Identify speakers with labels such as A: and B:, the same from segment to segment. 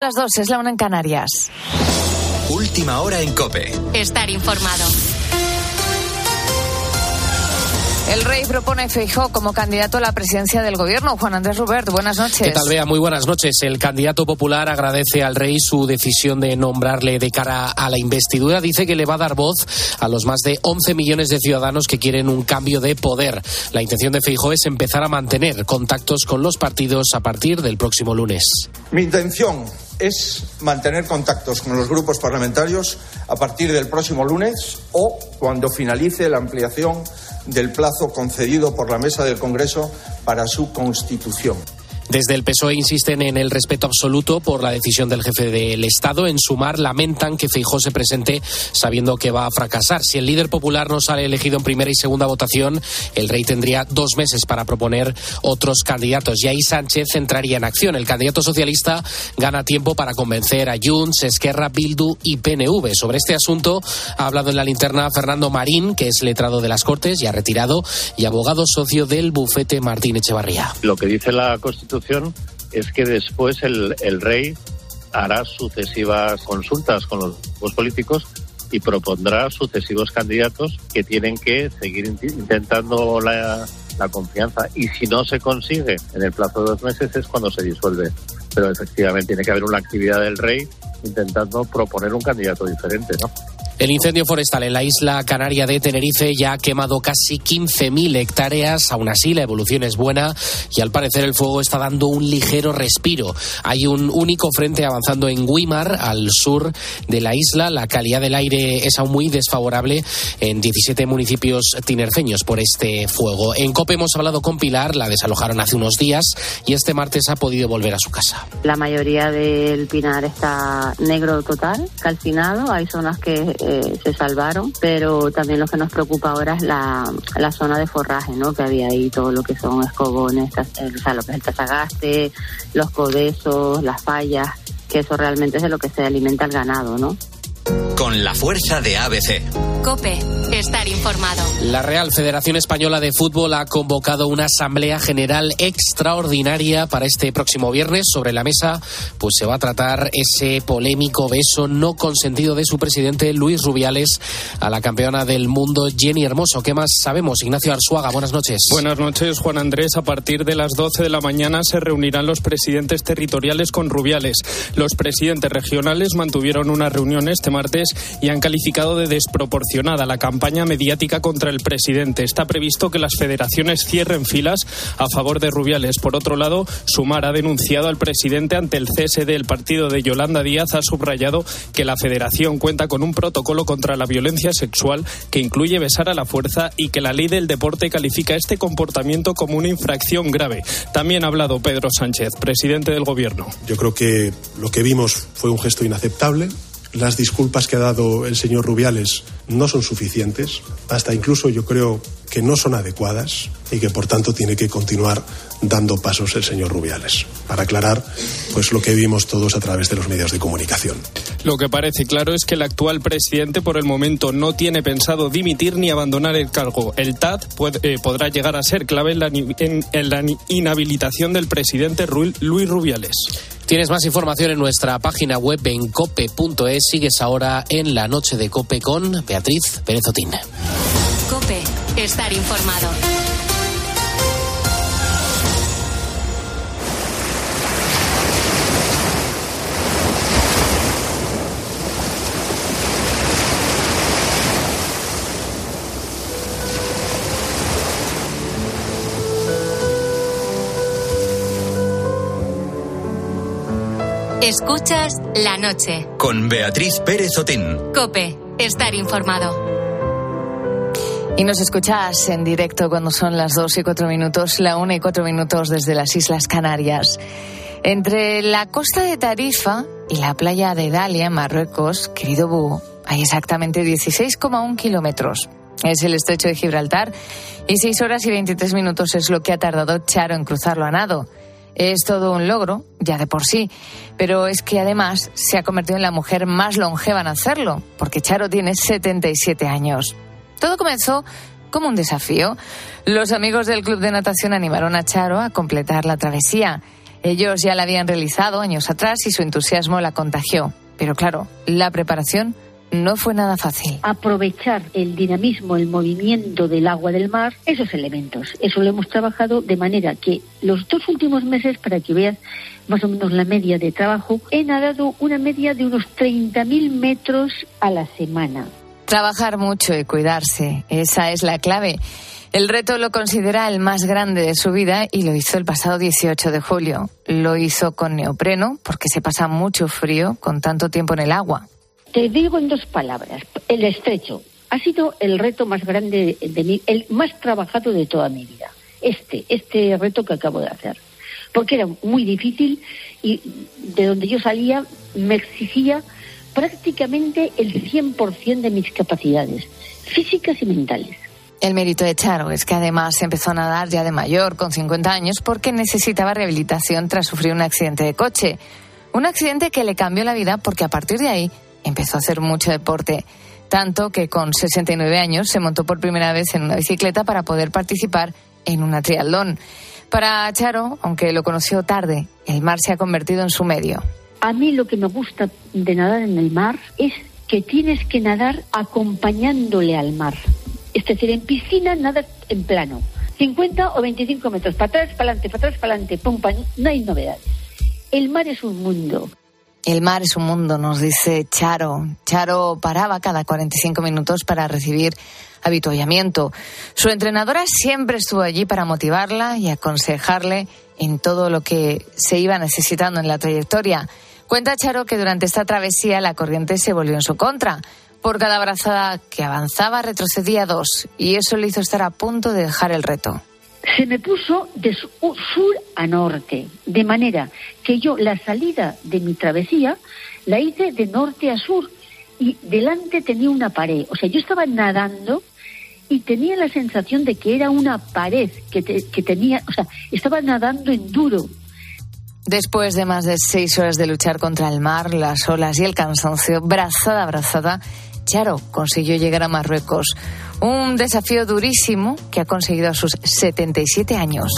A: Las dos es la una en Canarias.
B: Última hora en Cope.
C: Estar informado.
A: El rey propone a Feijó como candidato a la presidencia del gobierno. Juan Andrés Rubert, buenas noches.
D: ¿Qué tal, Bea? Muy buenas noches. El candidato popular agradece al rey su decisión de nombrarle de cara a la investidura. Dice que le va a dar voz a los más de 11 millones de ciudadanos que quieren un cambio de poder. La intención de Feijó es empezar a mantener contactos con los partidos a partir del próximo lunes.
E: Mi intención es mantener contactos con los grupos parlamentarios a partir del próximo lunes o cuando finalice la ampliación del plazo concedido por la Mesa del Congreso para su constitución.
D: Desde el PSOE insisten en el respeto absoluto por la decisión del jefe del Estado. En sumar, lamentan que Feijó se presente sabiendo que va a fracasar. Si el líder popular no sale elegido en primera y segunda votación, el rey tendría dos meses para proponer otros candidatos. Y ahí Sánchez entraría en acción. El candidato socialista gana tiempo para convencer a Junts, Esquerra, Bildu y PNV. Sobre este asunto ha hablado en la linterna Fernando Marín, que es letrado de las Cortes, ya retirado, y abogado socio del bufete Martín Echevarría.
F: Lo que dice la Constitución es que después el, el rey hará sucesivas consultas con los políticos y propondrá sucesivos candidatos que tienen que seguir intentando la, la, confianza. Y si no se consigue en el plazo de dos meses es cuando se disuelve. Pero efectivamente tiene que haber una actividad del rey intentando proponer un candidato diferente, ¿no?
D: El incendio forestal en la isla canaria de Tenerife ya ha quemado casi 15.000 hectáreas. Aún así, la evolución es buena y al parecer el fuego está dando un ligero respiro. Hay un único frente avanzando en Guimar, al sur de la isla. La calidad del aire es aún muy desfavorable en 17 municipios tinerfeños por este fuego. En COPE hemos hablado con Pilar, la desalojaron hace unos días y este martes ha podido volver a su casa.
G: La mayoría del pinar está negro total, calcinado. Hay zonas que eh, se salvaron, pero también lo que nos preocupa ahora es la, la zona de forraje, ¿no? Que había ahí todo lo que son escobones, o sea, lo que es el tazagaste, los codesos, las fallas, que eso realmente es de lo que se alimenta el ganado, ¿no?
B: Con la fuerza de ABC.
C: Cope, estar informado.
D: La Real Federación Española de Fútbol ha convocado una asamblea general extraordinaria para este próximo viernes. Sobre la mesa, pues se va a tratar ese polémico beso no consentido de su presidente Luis Rubiales a la campeona del mundo Jenny Hermoso. ¿Qué más sabemos? Ignacio Arzuaga, buenas noches.
H: Buenas noches, Juan Andrés. A partir de las 12 de la mañana se reunirán los presidentes territoriales con Rubiales. Los presidentes regionales mantuvieron una reunión este martes y han calificado de desproporcionada la campaña mediática contra el presidente. Está previsto que las federaciones cierren filas a favor de Rubiales. Por otro lado, Sumar ha denunciado al presidente ante el cese del partido de Yolanda Díaz. Ha subrayado que la federación cuenta con un protocolo contra la violencia sexual que incluye besar a la fuerza y que la ley del deporte califica este comportamiento como una infracción grave. También ha hablado Pedro Sánchez, presidente del Gobierno.
I: Yo creo que lo que vimos fue un gesto inaceptable las disculpas que ha dado el señor Rubiales no son suficientes, hasta incluso yo creo que no son adecuadas y que por tanto tiene que continuar dando pasos el señor Rubiales para aclarar pues lo que vimos todos a través de los medios de comunicación.
H: Lo que parece claro es que el actual presidente por el momento no tiene pensado dimitir ni abandonar el cargo. El TAT eh, podrá llegar a ser clave en la, en la inhabilitación del presidente Luis Rubiales.
D: Tienes más información en nuestra página web en cope.es. Sigues ahora en la noche de Cope con Beatriz Pérez Otín.
C: Cope, estar informado. Escuchas la noche.
B: Con Beatriz Pérez Otín.
C: Cope, estar informado.
A: Y nos escuchas en directo cuando son las 2 y 4 minutos, la 1 y 4 minutos desde las Islas Canarias. Entre la costa de Tarifa y la playa de Dalia, en Marruecos, querido Bú, hay exactamente 16,1 kilómetros. Es el estrecho de Gibraltar y 6 horas y 23 minutos es lo que ha tardado Charo en cruzarlo a nado. Es todo un logro, ya de por sí, pero es que además se ha convertido en la mujer más longeva en hacerlo, porque Charo tiene 77 años. Todo comenzó como un desafío. Los amigos del club de natación animaron a Charo a completar la travesía. Ellos ya la habían realizado años atrás y su entusiasmo la contagió. Pero claro, la preparación no fue nada fácil.
J: Aprovechar el dinamismo, el movimiento del agua del mar, esos elementos. Eso lo hemos trabajado de manera que los dos últimos meses, para que veas más o menos la media de trabajo, he nadado una media de unos 30.000 metros a la semana.
A: Trabajar mucho y cuidarse, esa es la clave. El reto lo considera el más grande de su vida y lo hizo el pasado 18 de julio. Lo hizo con neopreno porque se pasa mucho frío con tanto tiempo en el agua.
J: Te digo en dos palabras, el estrecho ha sido el reto más grande de mí, el más trabajado de toda mi vida. Este, este reto que acabo de hacer. Porque era muy difícil y de donde yo salía me exigía prácticamente el 100% de mis capacidades físicas y mentales.
A: El mérito de Charo es que además empezó a nadar ya de mayor, con 50 años, porque necesitaba rehabilitación tras sufrir un accidente de coche. Un accidente que le cambió la vida porque a partir de ahí empezó a hacer mucho deporte, tanto que con 69 años se montó por primera vez en una bicicleta para poder participar en una triatlón. Para Charo, aunque lo conoció tarde, el mar se ha convertido en su medio.
J: A mí lo que me gusta de nadar en el mar es que tienes que nadar acompañándole al mar. Es decir, en piscina nada en plano. 50 o 25 metros, para atrás, para adelante, para atrás, para adelante, pum, no hay novedades. El mar es un mundo.
A: El mar es un mundo, nos dice Charo. Charo paraba cada 45 minutos para recibir habituallamiento. Su entrenadora siempre estuvo allí para motivarla y aconsejarle en todo lo que se iba necesitando en la trayectoria. Cuenta Charo que durante esta travesía la corriente se volvió en su contra. Por cada abrazada que avanzaba retrocedía dos y eso le hizo estar a punto de dejar el reto
J: se me puso de sur a norte, de manera que yo la salida de mi travesía la hice de norte a sur y delante tenía una pared. O sea, yo estaba nadando y tenía la sensación de que era una pared que, que tenía, o sea, estaba nadando en duro.
A: Después de más de seis horas de luchar contra el mar, las olas y el cansancio, brazada a brazada, Charo consiguió llegar a Marruecos. Un desafío durísimo que ha conseguido a sus 77 años.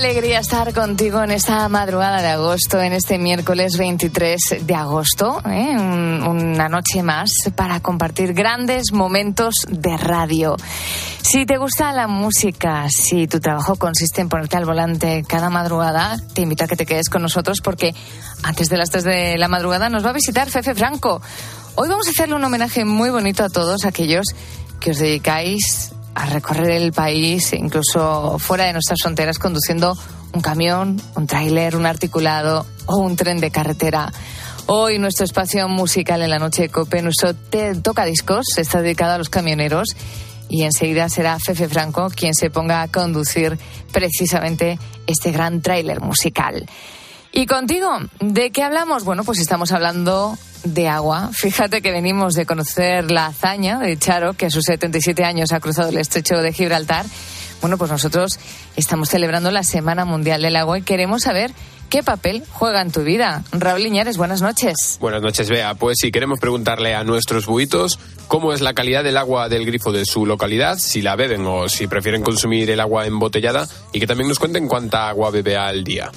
A: Alegría estar contigo en esta madrugada de agosto, en este miércoles 23 de agosto, ¿eh? una noche más para compartir grandes momentos de radio. Si te gusta la música, si tu trabajo consiste en ponerte al volante cada madrugada, te invito a que te quedes con nosotros porque antes de las 3 de la madrugada nos va a visitar Fefe Franco. Hoy vamos a hacerle un homenaje muy bonito a todos aquellos que os dedicáis a recorrer el país, incluso fuera de nuestras fronteras, conduciendo un camión, un tráiler, un articulado o un tren de carretera. Hoy nuestro espacio musical en la noche de Cope, nuestro Toca Discos, está dedicado a los camioneros y enseguida será Fefe Franco quien se ponga a conducir precisamente este gran tráiler musical. Y contigo, ¿de qué hablamos? Bueno, pues estamos hablando de agua. Fíjate que venimos de conocer la hazaña de Charo, que a sus 77 años ha cruzado el estrecho de Gibraltar. Bueno, pues nosotros estamos celebrando la Semana Mundial del Agua y queremos saber qué papel juega en tu vida. Raúl Liñares, buenas noches.
K: Buenas noches, Bea. Pues sí, queremos preguntarle a nuestros buitos cómo es la calidad del agua del grifo de su localidad, si la beben o si prefieren consumir el agua embotellada y que también nos cuenten cuánta agua bebe al día.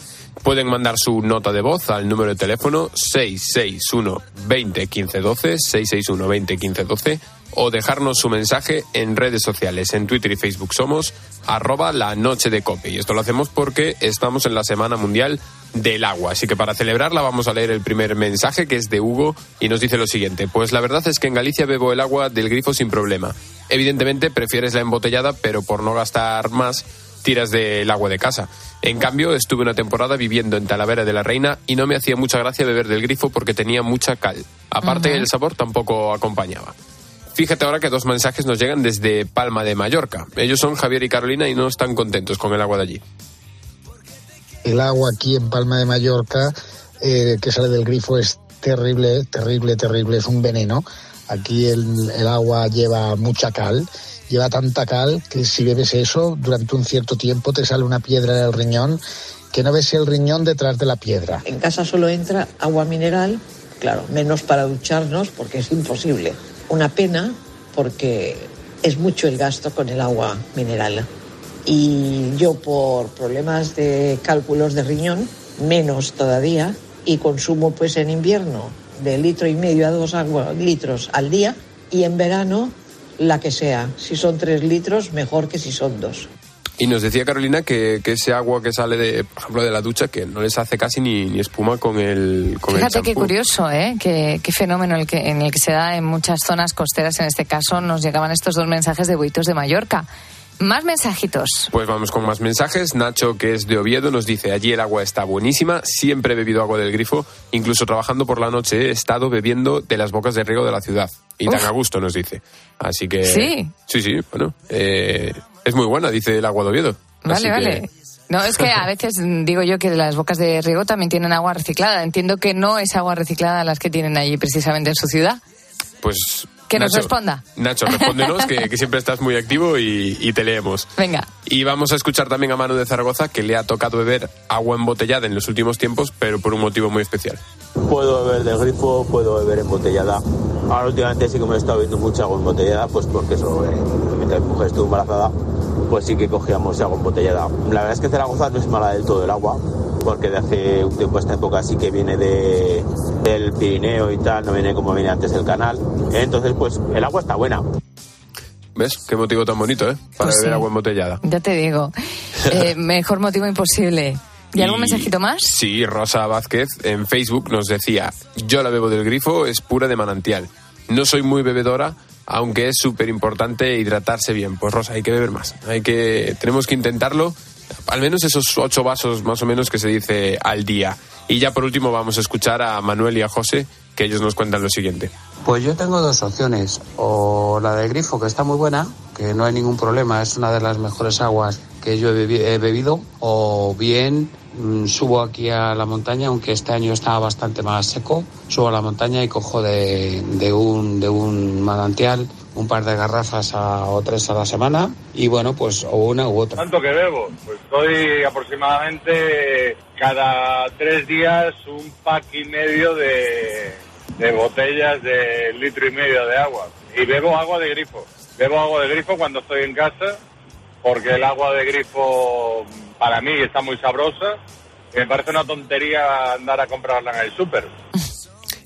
K: Pueden mandar su nota de voz al número de teléfono 661 20 15 12, 661 20 15 12 o dejarnos su mensaje en redes sociales. En Twitter y Facebook somos arroba la noche de cope. Y esto lo hacemos porque estamos en la Semana Mundial del Agua. Así que para celebrarla vamos a leer el primer mensaje que es de Hugo y nos dice lo siguiente. Pues la verdad es que en Galicia bebo el agua del grifo sin problema. Evidentemente prefieres la embotellada, pero por no gastar más tiras del agua de casa. En cambio, estuve una temporada viviendo en Talavera de la Reina y no me hacía mucha gracia beber del grifo porque tenía mucha cal. Aparte, el sabor tampoco acompañaba. Fíjate ahora que dos mensajes nos llegan desde Palma de Mallorca. Ellos son Javier y Carolina y no están contentos con el agua de allí.
L: El agua aquí en Palma de Mallorca eh, que sale del grifo es terrible, terrible, terrible, es un veneno. Aquí el, el agua lleva mucha cal lleva tanta cal que si bebes eso durante un cierto tiempo te sale una piedra en el riñón que no ves el riñón detrás de la piedra.
M: En casa solo entra agua mineral, claro, menos para ducharnos porque es imposible. Una pena porque es mucho el gasto con el agua mineral. Y yo por problemas de cálculos de riñón, menos todavía, y consumo pues en invierno de litro y medio a dos litros al día y en verano la que sea. Si son tres litros, mejor que si son dos.
K: Y nos decía Carolina que, que, ese agua que sale, de, por ejemplo, de la ducha, que no les hace casi ni, ni espuma con el con
A: Fíjate
K: el
A: qué curioso, ¿eh? Qué, qué fenómeno el que, en el que se da en muchas zonas costeras. En este caso nos llegaban estos dos mensajes de Buitos de Mallorca. Más mensajitos.
K: Pues vamos con más mensajes. Nacho, que es de Oviedo, nos dice, allí el agua está buenísima, siempre he bebido agua del grifo, incluso trabajando por la noche he estado bebiendo de las bocas de riego de la ciudad. Y Uf. tan a gusto, nos dice. Así que...
A: Sí.
K: Sí, sí, bueno. Eh, es muy buena, dice el agua de Oviedo.
A: Vale,
K: Así
A: vale.
K: Que...
A: No, es que a veces digo yo que las bocas de riego también tienen agua reciclada. Entiendo que no es agua reciclada las que tienen allí precisamente en su ciudad.
K: Pues
A: que
K: Nacho,
A: nos responda.
K: Nacho, respóndenos, que, que, siempre estás muy activo y, y, te leemos.
A: Venga.
K: Y vamos a escuchar también a Manu de Zaragoza, que le ha tocado beber agua embotellada en los últimos tiempos, pero por un motivo muy especial.
N: Puedo beber del grifo, puedo beber embotellada. Ahora últimamente sí que me he estado bebiendo mucha agua embotellada, pues porque eso, eh, mientras mi mujer estuvo embarazada, pues sí que cogíamos agua embotellada. La verdad es que Zaragoza no es mala del todo el agua, porque de hace un tiempo a esta época sí que viene de, del Pirineo y tal, no viene como viene antes del canal. Entonces, pues el agua está buena.
K: ¿Ves? Qué motivo tan bonito, ¿eh? Para
A: Pues
K: beber
A: sí.
K: agua embotellada.
A: Ya te digo. Eh, mejor motivo imposible. ¿Y, algún mensajito más?
K: Sí, Rosa Vázquez en Facebook nos decía, yo la bebo del grifo, es pura de manantial. No soy muy bebedora, aunque es súper importante hidratarse bien. Pues Rosa, hay que beber más. Hay que, tenemos que intentarlo, al menos esos ocho vasos más o menos que se dice al día. Y ya por último vamos a escuchar a Manuel y a José, que ellos nos cuentan lo siguiente.
O: Pues yo tengo dos opciones, o la del grifo, que está muy buena, que no hay ningún problema, es una de las mejores aguas que yo he, bebi he bebido, o bien subo aquí a la montaña, aunque este año está bastante más seco, subo a la montaña y cojo de, de, un, de un manantial un par de garrafas a, o tres a la semana y bueno, pues o una u otra.
P: ¿Cuánto que bebo? Pues estoy aproximadamente cada tres días un pack y medio de, de botellas de litro y medio de agua. Y bebo agua de grifo. Bebo agua de grifo cuando estoy en casa porque el agua de grifo para mí está muy sabrosa me parece una tontería andar a comprarla en el súper.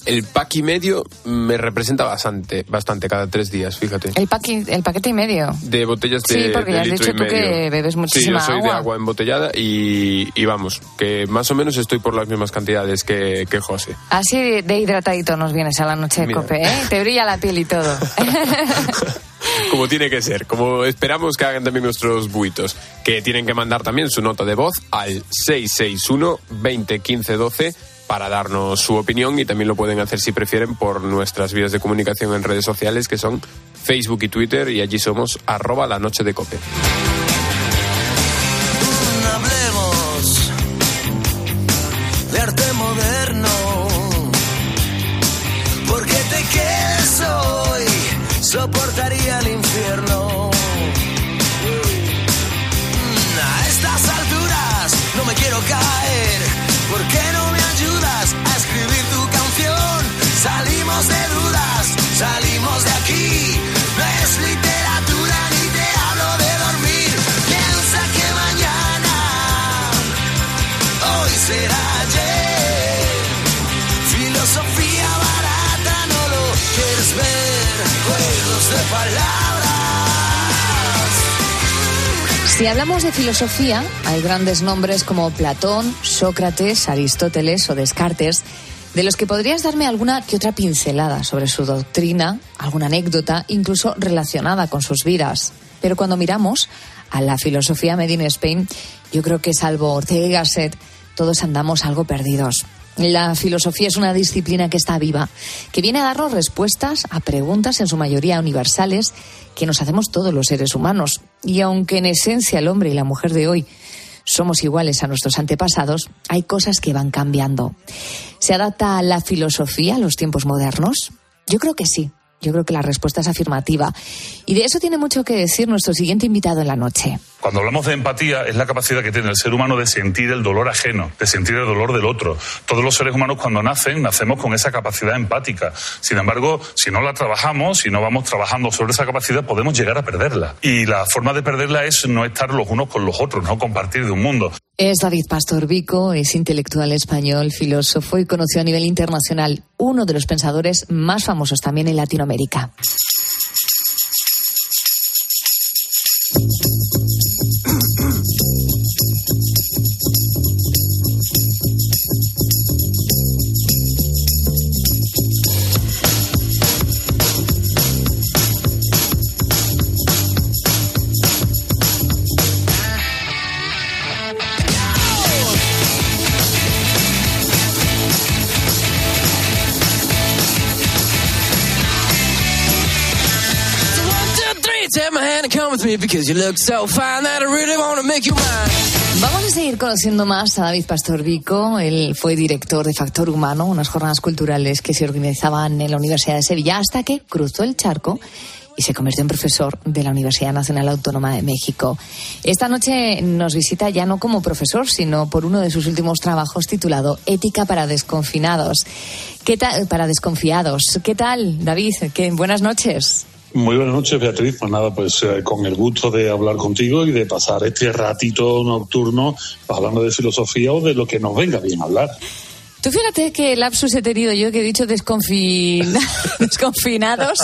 K: El pack y medio me representa bastante, bastante cada tres días, fíjate.
A: El, paqui, el paquete y medio.
K: De botellas de
A: Sí, porque
K: de
A: ya has dicho
K: y
A: tú
K: medio.
A: que bebes muchísima
K: Sí, yo soy
A: agua.
K: de agua embotellada y, y vamos, que más o menos estoy por las mismas cantidades que, que José.
A: Así de, de hidratadito nos vienes a la noche de
K: Mira.
A: cope, ¿eh? Te brilla la piel y todo.
K: Como tiene que ser, como esperamos que hagan también nuestros buitos, que tienen que mandar también su nota de voz al 661 20 15 12 para darnos su opinión y también lo pueden hacer si prefieren por nuestras vías de comunicación en redes sociales que son Facebook y Twitter y allí somos arroba la noche de cope.
A: Si hablamos de filosofía, hay grandes nombres como Platón, Sócrates, Aristóteles o Descartes, de los que podrías darme alguna que otra pincelada sobre su doctrina, alguna anécdota, incluso relacionada con sus vidas. Pero cuando miramos a la filosofía made in Spain, yo creo que salvo Ortega y Gasset, todos andamos algo perdidos. La filosofía es una disciplina que está viva, que viene a darnos respuestas a preguntas en su mayoría universales que nos hacemos todos los seres humanos. Y aunque en esencia el hombre y la mujer de hoy somos iguales a nuestros antepasados, hay cosas que van cambiando. ¿Se adapta la filosofía a los tiempos modernos? Yo creo que sí. Yo creo que la respuesta es afirmativa. Y de eso tiene mucho que decir nuestro siguiente invitado en la noche.
Q: Cuando hablamos de empatía, es la capacidad que tiene el ser humano de sentir el dolor ajeno, de sentir el dolor del otro. Todos los seres humanos cuando nacen, nacemos con esa capacidad empática. Sin embargo, si no la trabajamos, si no vamos trabajando sobre esa capacidad, podemos llegar a perderla. Y la forma de perderla es no estar los unos con los otros, no compartir de un mundo.
A: Es David Pastor Vico, es intelectual español, filósofo y conocido a nivel internacional, uno de los pensadores más famosos también en Latinoamérica. Vamos a seguir conociendo más a David Pastor Vico. Él fue director de Factor Humano, unas jornadas culturales que se organizaban en la Universidad de Sevilla hasta que cruzó el charco y se convirtió en profesor de la Universidad Nacional Autónoma de México. Esta noche nos visita ya no como profesor, sino por uno de sus últimos trabajos titulado Ética para desconfinados. ¿Qué tal para desconfiados? ¿Qué tal, David? ¿Qué, buenas noches.
Q: Muy buenas noches, Beatriz. Pues nada, pues eh, con el gusto de hablar contigo y de pasar este ratito nocturno hablando de filosofía o de lo que nos venga bien hablar.
A: Tú fíjate que lapsus he tenido yo que he dicho desconfin... desconfinados,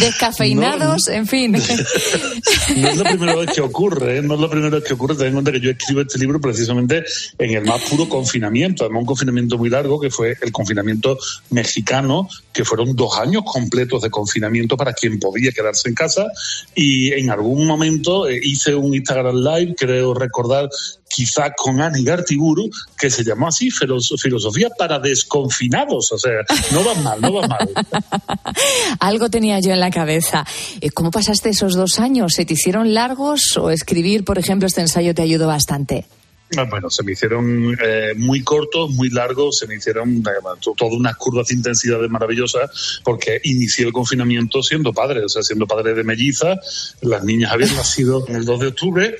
A: descafeinados, en fin.
Q: No es la primera vez que ocurre, ¿eh? no es la primera vez que ocurre. Ten en cuenta que yo escribo este libro precisamente en el más puro confinamiento, además un confinamiento muy largo que fue el confinamiento mexicano, que fueron dos años completos de confinamiento para quien podía quedarse en casa. Y en algún momento eh, hice un Instagram Live, creo recordar, quizá con Ani Gartiburu, que se llamó así, Filos- Filosofía para Desconfinados. O sea, no va mal, no va mal.
A: Algo tenía yo en la cabeza. Eh, ¿Cómo pasaste esos dos años? ¿Se te hicieron largos o escribir, por ejemplo, este ensayo te ayudó bastante?
Q: Ah, Bueno, se me hicieron eh, muy cortos, muy largos, se me hicieron eh, to- todas unas curvas de intensidad maravillosas porque inicié el confinamiento siendo padre, o sea, siendo padre de melliza. Las niñas habían nacido en el 2 de octubre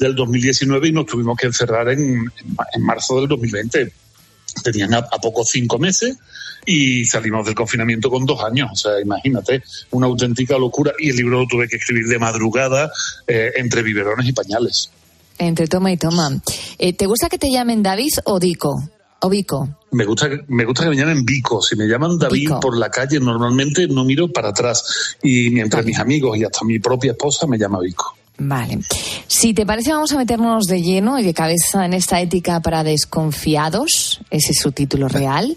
Q: del 2019 y nos tuvimos que encerrar en, en ma- en marzo del 2020. Tenían a, a poco cinco meses y salimos del confinamiento con dos años. O sea, imagínate, una auténtica locura. Y el libro lo tuve que escribir de madrugada eh, entre biberones y pañales.
A: Entre toma y toma. Eh, ¿Te gusta que te llamen David o Dico? O Vico.
Q: Me gusta, que- me gusta que me llamen Vico. Si me llaman David
A: Vico.
Q: por la calle, normalmente no miro para atrás. Y mientras mis amigos y hasta mi propia esposa me llama Vico.
A: Vale. Si te parece, vamos a meternos de lleno y de cabeza en esta ética para desconfiados. Ese es su título real.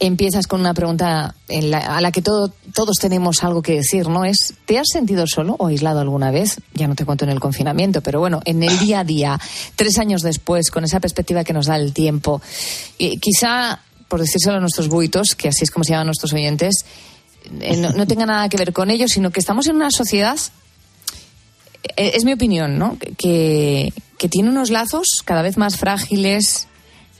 A: Empiezas con una pregunta en la- a la que todo- todos tenemos algo que decir, ¿no? Es, ¿te has sentido solo o aislado alguna vez? Ya no te cuento en el confinamiento, pero bueno, en el día a día, tres años después, con esa perspectiva que nos da el tiempo. Y quizá, por decírselo a nuestros buitos, que así es como se llaman nuestros oyentes, eh, no, no tenga nada que ver con ellos, sino que estamos en una sociedad eh, es mi opinión, ¿no? Que, que tiene unos lazos cada vez más frágiles,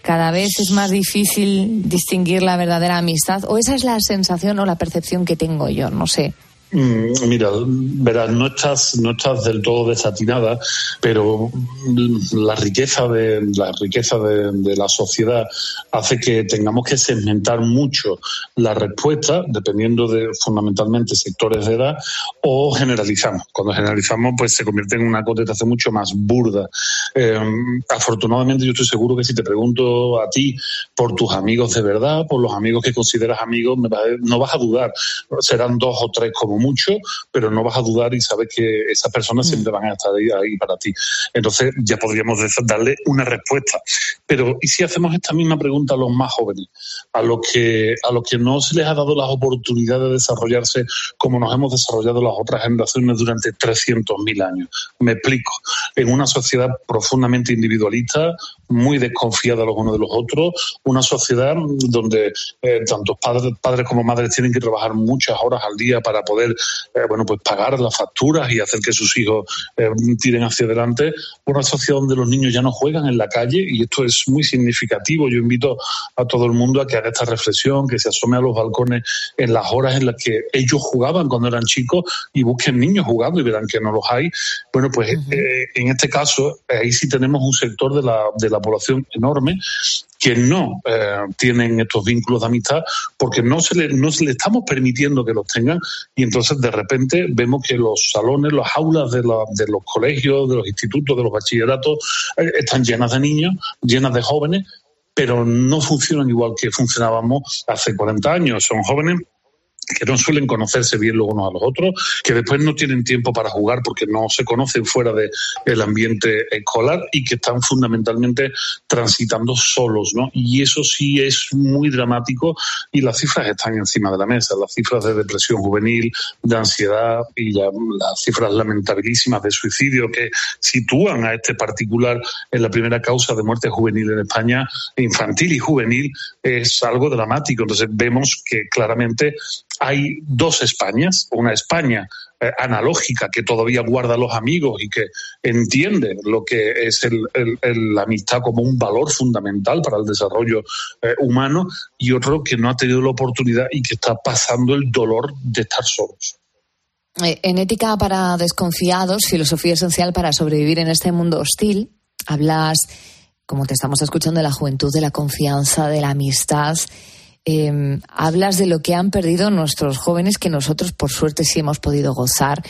A: cada vez es más difícil distinguir la verdadera amistad, o esa es la sensación o la percepción que tengo yo, no sé.
Q: Mm, Mira, verás, no estás, no estás del todo desatinada, pero la riqueza de la riqueza de, la sociedad hace que tengamos que segmentar mucho la respuesta, dependiendo de fundamentalmente sectores de edad, o generalizamos. Cuando generalizamos, pues se convierte en una contestación mucho más burda. Eh, afortunadamente, yo estoy seguro que si te pregunto a ti por tus amigos de verdad, por los amigos que consideras amigos, no vas a dudar. Serán dos o tres como mucho, pero no vas a dudar y sabes que esas personas siempre van a estar ahí, ahí para ti. Entonces ya podríamos darle una respuesta. Pero ¿y si hacemos esta misma pregunta a los más jóvenes? A los que, a los que no se les ha dado las oportunidades de desarrollarse como nos hemos desarrollado las otras generaciones durante 300.000 años. Me explico. En una sociedad profundamente individualista, muy desconfiada los unos de los otros, una sociedad donde eh, tanto padres, padres como madres tienen que trabajar muchas horas al día para poder eh, bueno pues pagar las facturas y hacer que sus hijos eh, tiren hacia adelante, una sociedad donde los niños ya no juegan en la calle y esto es muy significativo. Yo invito a todo el mundo a que haga esta reflexión, que se asome a los balcones en las horas en las que ellos jugaban cuando eran chicos y busquen niños jugando y verán que no los hay. Bueno, pues eh, en este caso, ahí sí tenemos un sector de la, de la población enorme que no eh, tienen estos vínculos de amistad porque no se, le, no se le estamos permitiendo que los tengan y entonces de repente vemos que los salones, las aulas de, la- de los colegios, de los institutos, de los bachilleratos eh, están llenas de niños, llenas de jóvenes, pero no funcionan igual que funcionábamos hace 40 años. Son jóvenes que no suelen conocerse bien los unos a los otros, que después no tienen tiempo para jugar porque no se conocen fuera del ambiente escolar y que están fundamentalmente transitando solos, ¿no? Y eso sí es muy dramático y las cifras están encima de la mesa, las cifras de depresión juvenil, de ansiedad y ya las cifras lamentabilísimas de suicidio que sitúan a este particular en la primera causa de muerte juvenil en España, infantil y juvenil, es algo dramático. Entonces vemos que claramente hay dos Españas, una España eh, analógica que todavía guarda los amigos y que entiende lo que es el- la amistad como un valor fundamental para el desarrollo eh, humano y otro que no ha tenido la oportunidad y que está pasando el dolor de estar solos.
A: Eh, En Ética para Desconfiados, Filosofía Esencial para Sobrevivir en este Mundo Hostil, hablas, como te estamos escuchando, de la juventud, de la confianza, de la amistad. Eh, hablas de lo que han perdido nuestros jóvenes, que nosotros, por suerte, sí hemos podido gozar.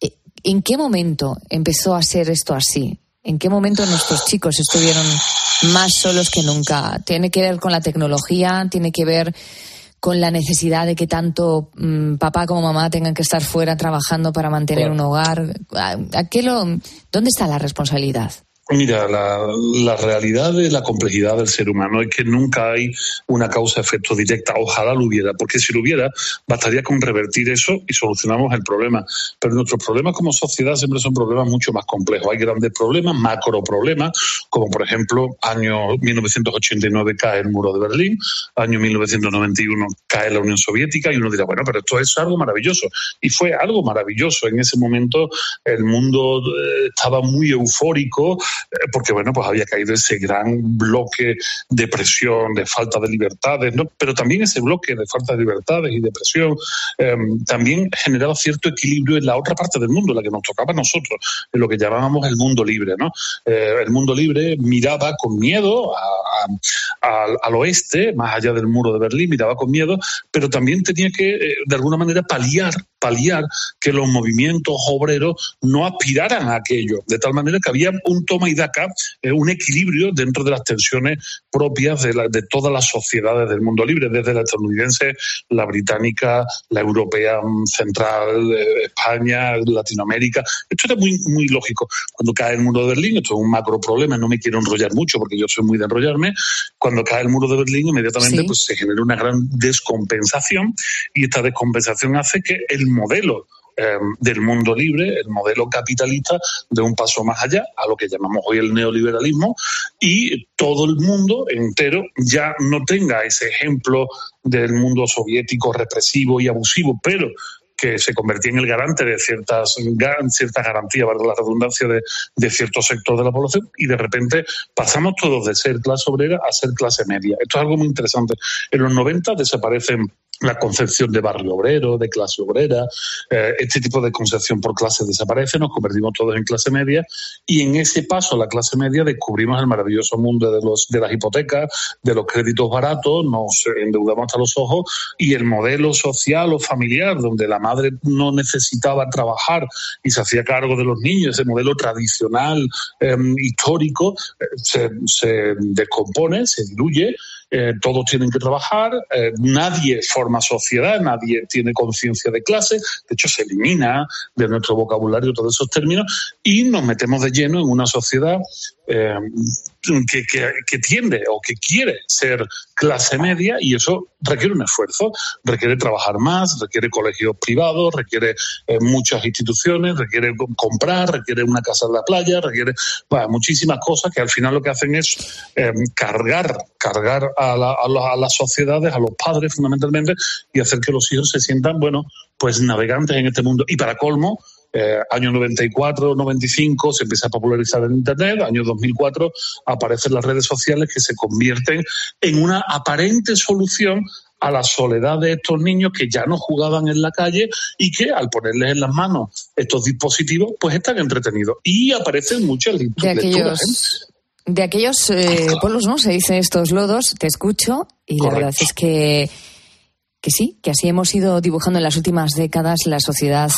A: Eh, ¿En qué momento empezó a ser esto así? ¿En qué momento nuestros chicos estuvieron más solos que nunca? ¿Tiene que ver con la tecnología? ¿Tiene que ver con la necesidad de que tanto mm, papá como mamá tengan que estar fuera trabajando para mantener un hogar? ¿A, a qué lo, ¿Dónde está la responsabilidad?
Q: Mira, la, realidad de la complejidad del ser humano es que nunca hay una causa-efecto directa. Ojalá lo hubiera, porque si lo hubiera, bastaría con revertir eso y solucionamos el problema. Pero nuestros problemas como sociedad siempre son problemas mucho más complejos. Hay grandes problemas, macro problemas, como por ejemplo, año 1989 cae el muro de Berlín, año 1991 cae la Unión Soviética y uno dirá, bueno, pero esto es algo maravilloso. Y fue algo maravilloso. En ese momento el mundo eh, estaba muy eufórico porque, bueno, pues había caído ese gran bloque de presión, de falta de libertades, ¿no? Pero también ese bloque de falta de libertades y de presión eh, también generaba cierto equilibrio en la otra parte del mundo, la que nos tocaba a nosotros, en lo que llamábamos el mundo libre, ¿no? Eh, el mundo libre miraba con miedo a- a- al, al oeste, más allá del muro de Berlín, miraba con miedo, pero también tenía que, eh, de alguna manera, paliar paliar que los movimientos obreros no aspiraran a aquello, de tal manera que había un toma y daca, eh, un equilibrio dentro de las tensiones propias de, la- de todas las sociedades del mundo libre, desde la estadounidense, la británica, la europea mm, central, eh, España, Latinoamérica. Esto era muy, muy lógico. Cuando cae el muro de Berlín, esto es un macro problema, no me quiero enrollar mucho porque yo soy muy de enrollarme, cuando cae el muro de Berlín inmediatamente
R: Sí.
Q: pues se genera una gran descompensación y esta descompensación hace que el modelo eh, del mundo libre, el modelo capitalista, de un paso más allá a lo que llamamos hoy el neoliberalismo y todo el mundo entero ya no tenga ese ejemplo del mundo soviético represivo y abusivo, pero que se convertía en el garante de ciertas ga- cierta garantía, valga la redundancia, de, de cierto sector de la población y de repente pasamos todos de ser clase obrera a ser clase media. Esto es algo muy interesante. En los 90 desaparecen la concepción de barrio obrero, de clase obrera, eh, este tipo de concepción por clase desaparece, nos convertimos todos en clase media y en ese paso a la clase media descubrimos el maravilloso mundo de, los, de las hipotecas, de los créditos baratos, nos endeudamos hasta los ojos y el modelo social o familiar donde la madre no necesitaba trabajar y se hacía cargo de los niños, ese modelo tradicional, eh, histórico, eh, se, se descompone, se diluye eh, todos tienen que trabajar, eh, nadie forma sociedad, nadie tiene conciencia de clase, de hecho se elimina de nuestro vocabulario todos esos términos y nos metemos de lleno en una sociedad eh, que, que- tiende o que quiere ser clase media y eso requiere un esfuerzo, requiere trabajar más, requiere colegios privados, requiere eh, muchas instituciones, requiere co- comprar, requiere una casa en la playa, requiere bueno, muchísimas cosas que al final lo que hacen es eh, cargar, cargar a, la- a la- a las sociedades, a los padres fundamentalmente y hacer que los hijos se sientan, bueno, pues navegantes en este mundo. Y para colmo, eh, año 94, 95 se empieza a popularizar el Internet, año 2004 aparecen las redes sociales que se convierten en una aparente solución a la soledad de estos niños que ya no jugaban en la calle y que al ponerles en las manos estos dispositivos pues están entretenidos. Y aparecen muchas
A: De
Q: lecturas. ¿eh?
A: aquellos, de aquellos eh, pueblos, ¿no? Se dicen estos lodos, te escucho y la verdad es que, que sí, que así hemos ido dibujando en las últimas décadas la sociedad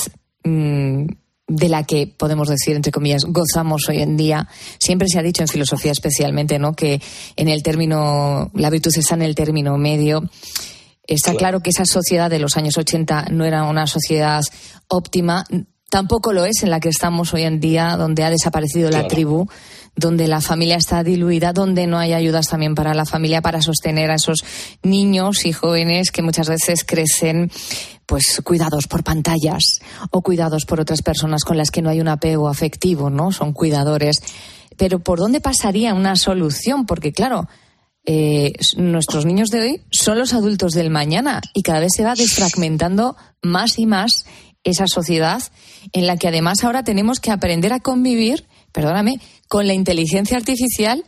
A: mm, de la que podemos decir, entre comillas, gozamos hoy en día. Siempre se ha dicho en filosofía especialmente, ¿no? Que en el término, la virtud está en el término medio. Está claro. que esa sociedad de los años 80 no era una sociedad óptima. Tampoco lo es en la que estamos hoy en día, donde ha desaparecido la tribu, donde la familia está diluida, donde no hay ayudas también para la familia para sostener a esos niños y jóvenes que muchas veces crecen pues cuidados por pantallas o cuidados por otras personas con las que no hay un apego afectivo, ¿no? Son cuidadores. Pero ¿por dónde pasaría una solución? Porque claro, eh, nuestros niños de hoy son los adultos del mañana y cada vez se va desfragmentando más y más esa sociedad en la que además ahora tenemos que aprender a convivir, perdóname, con la inteligencia artificial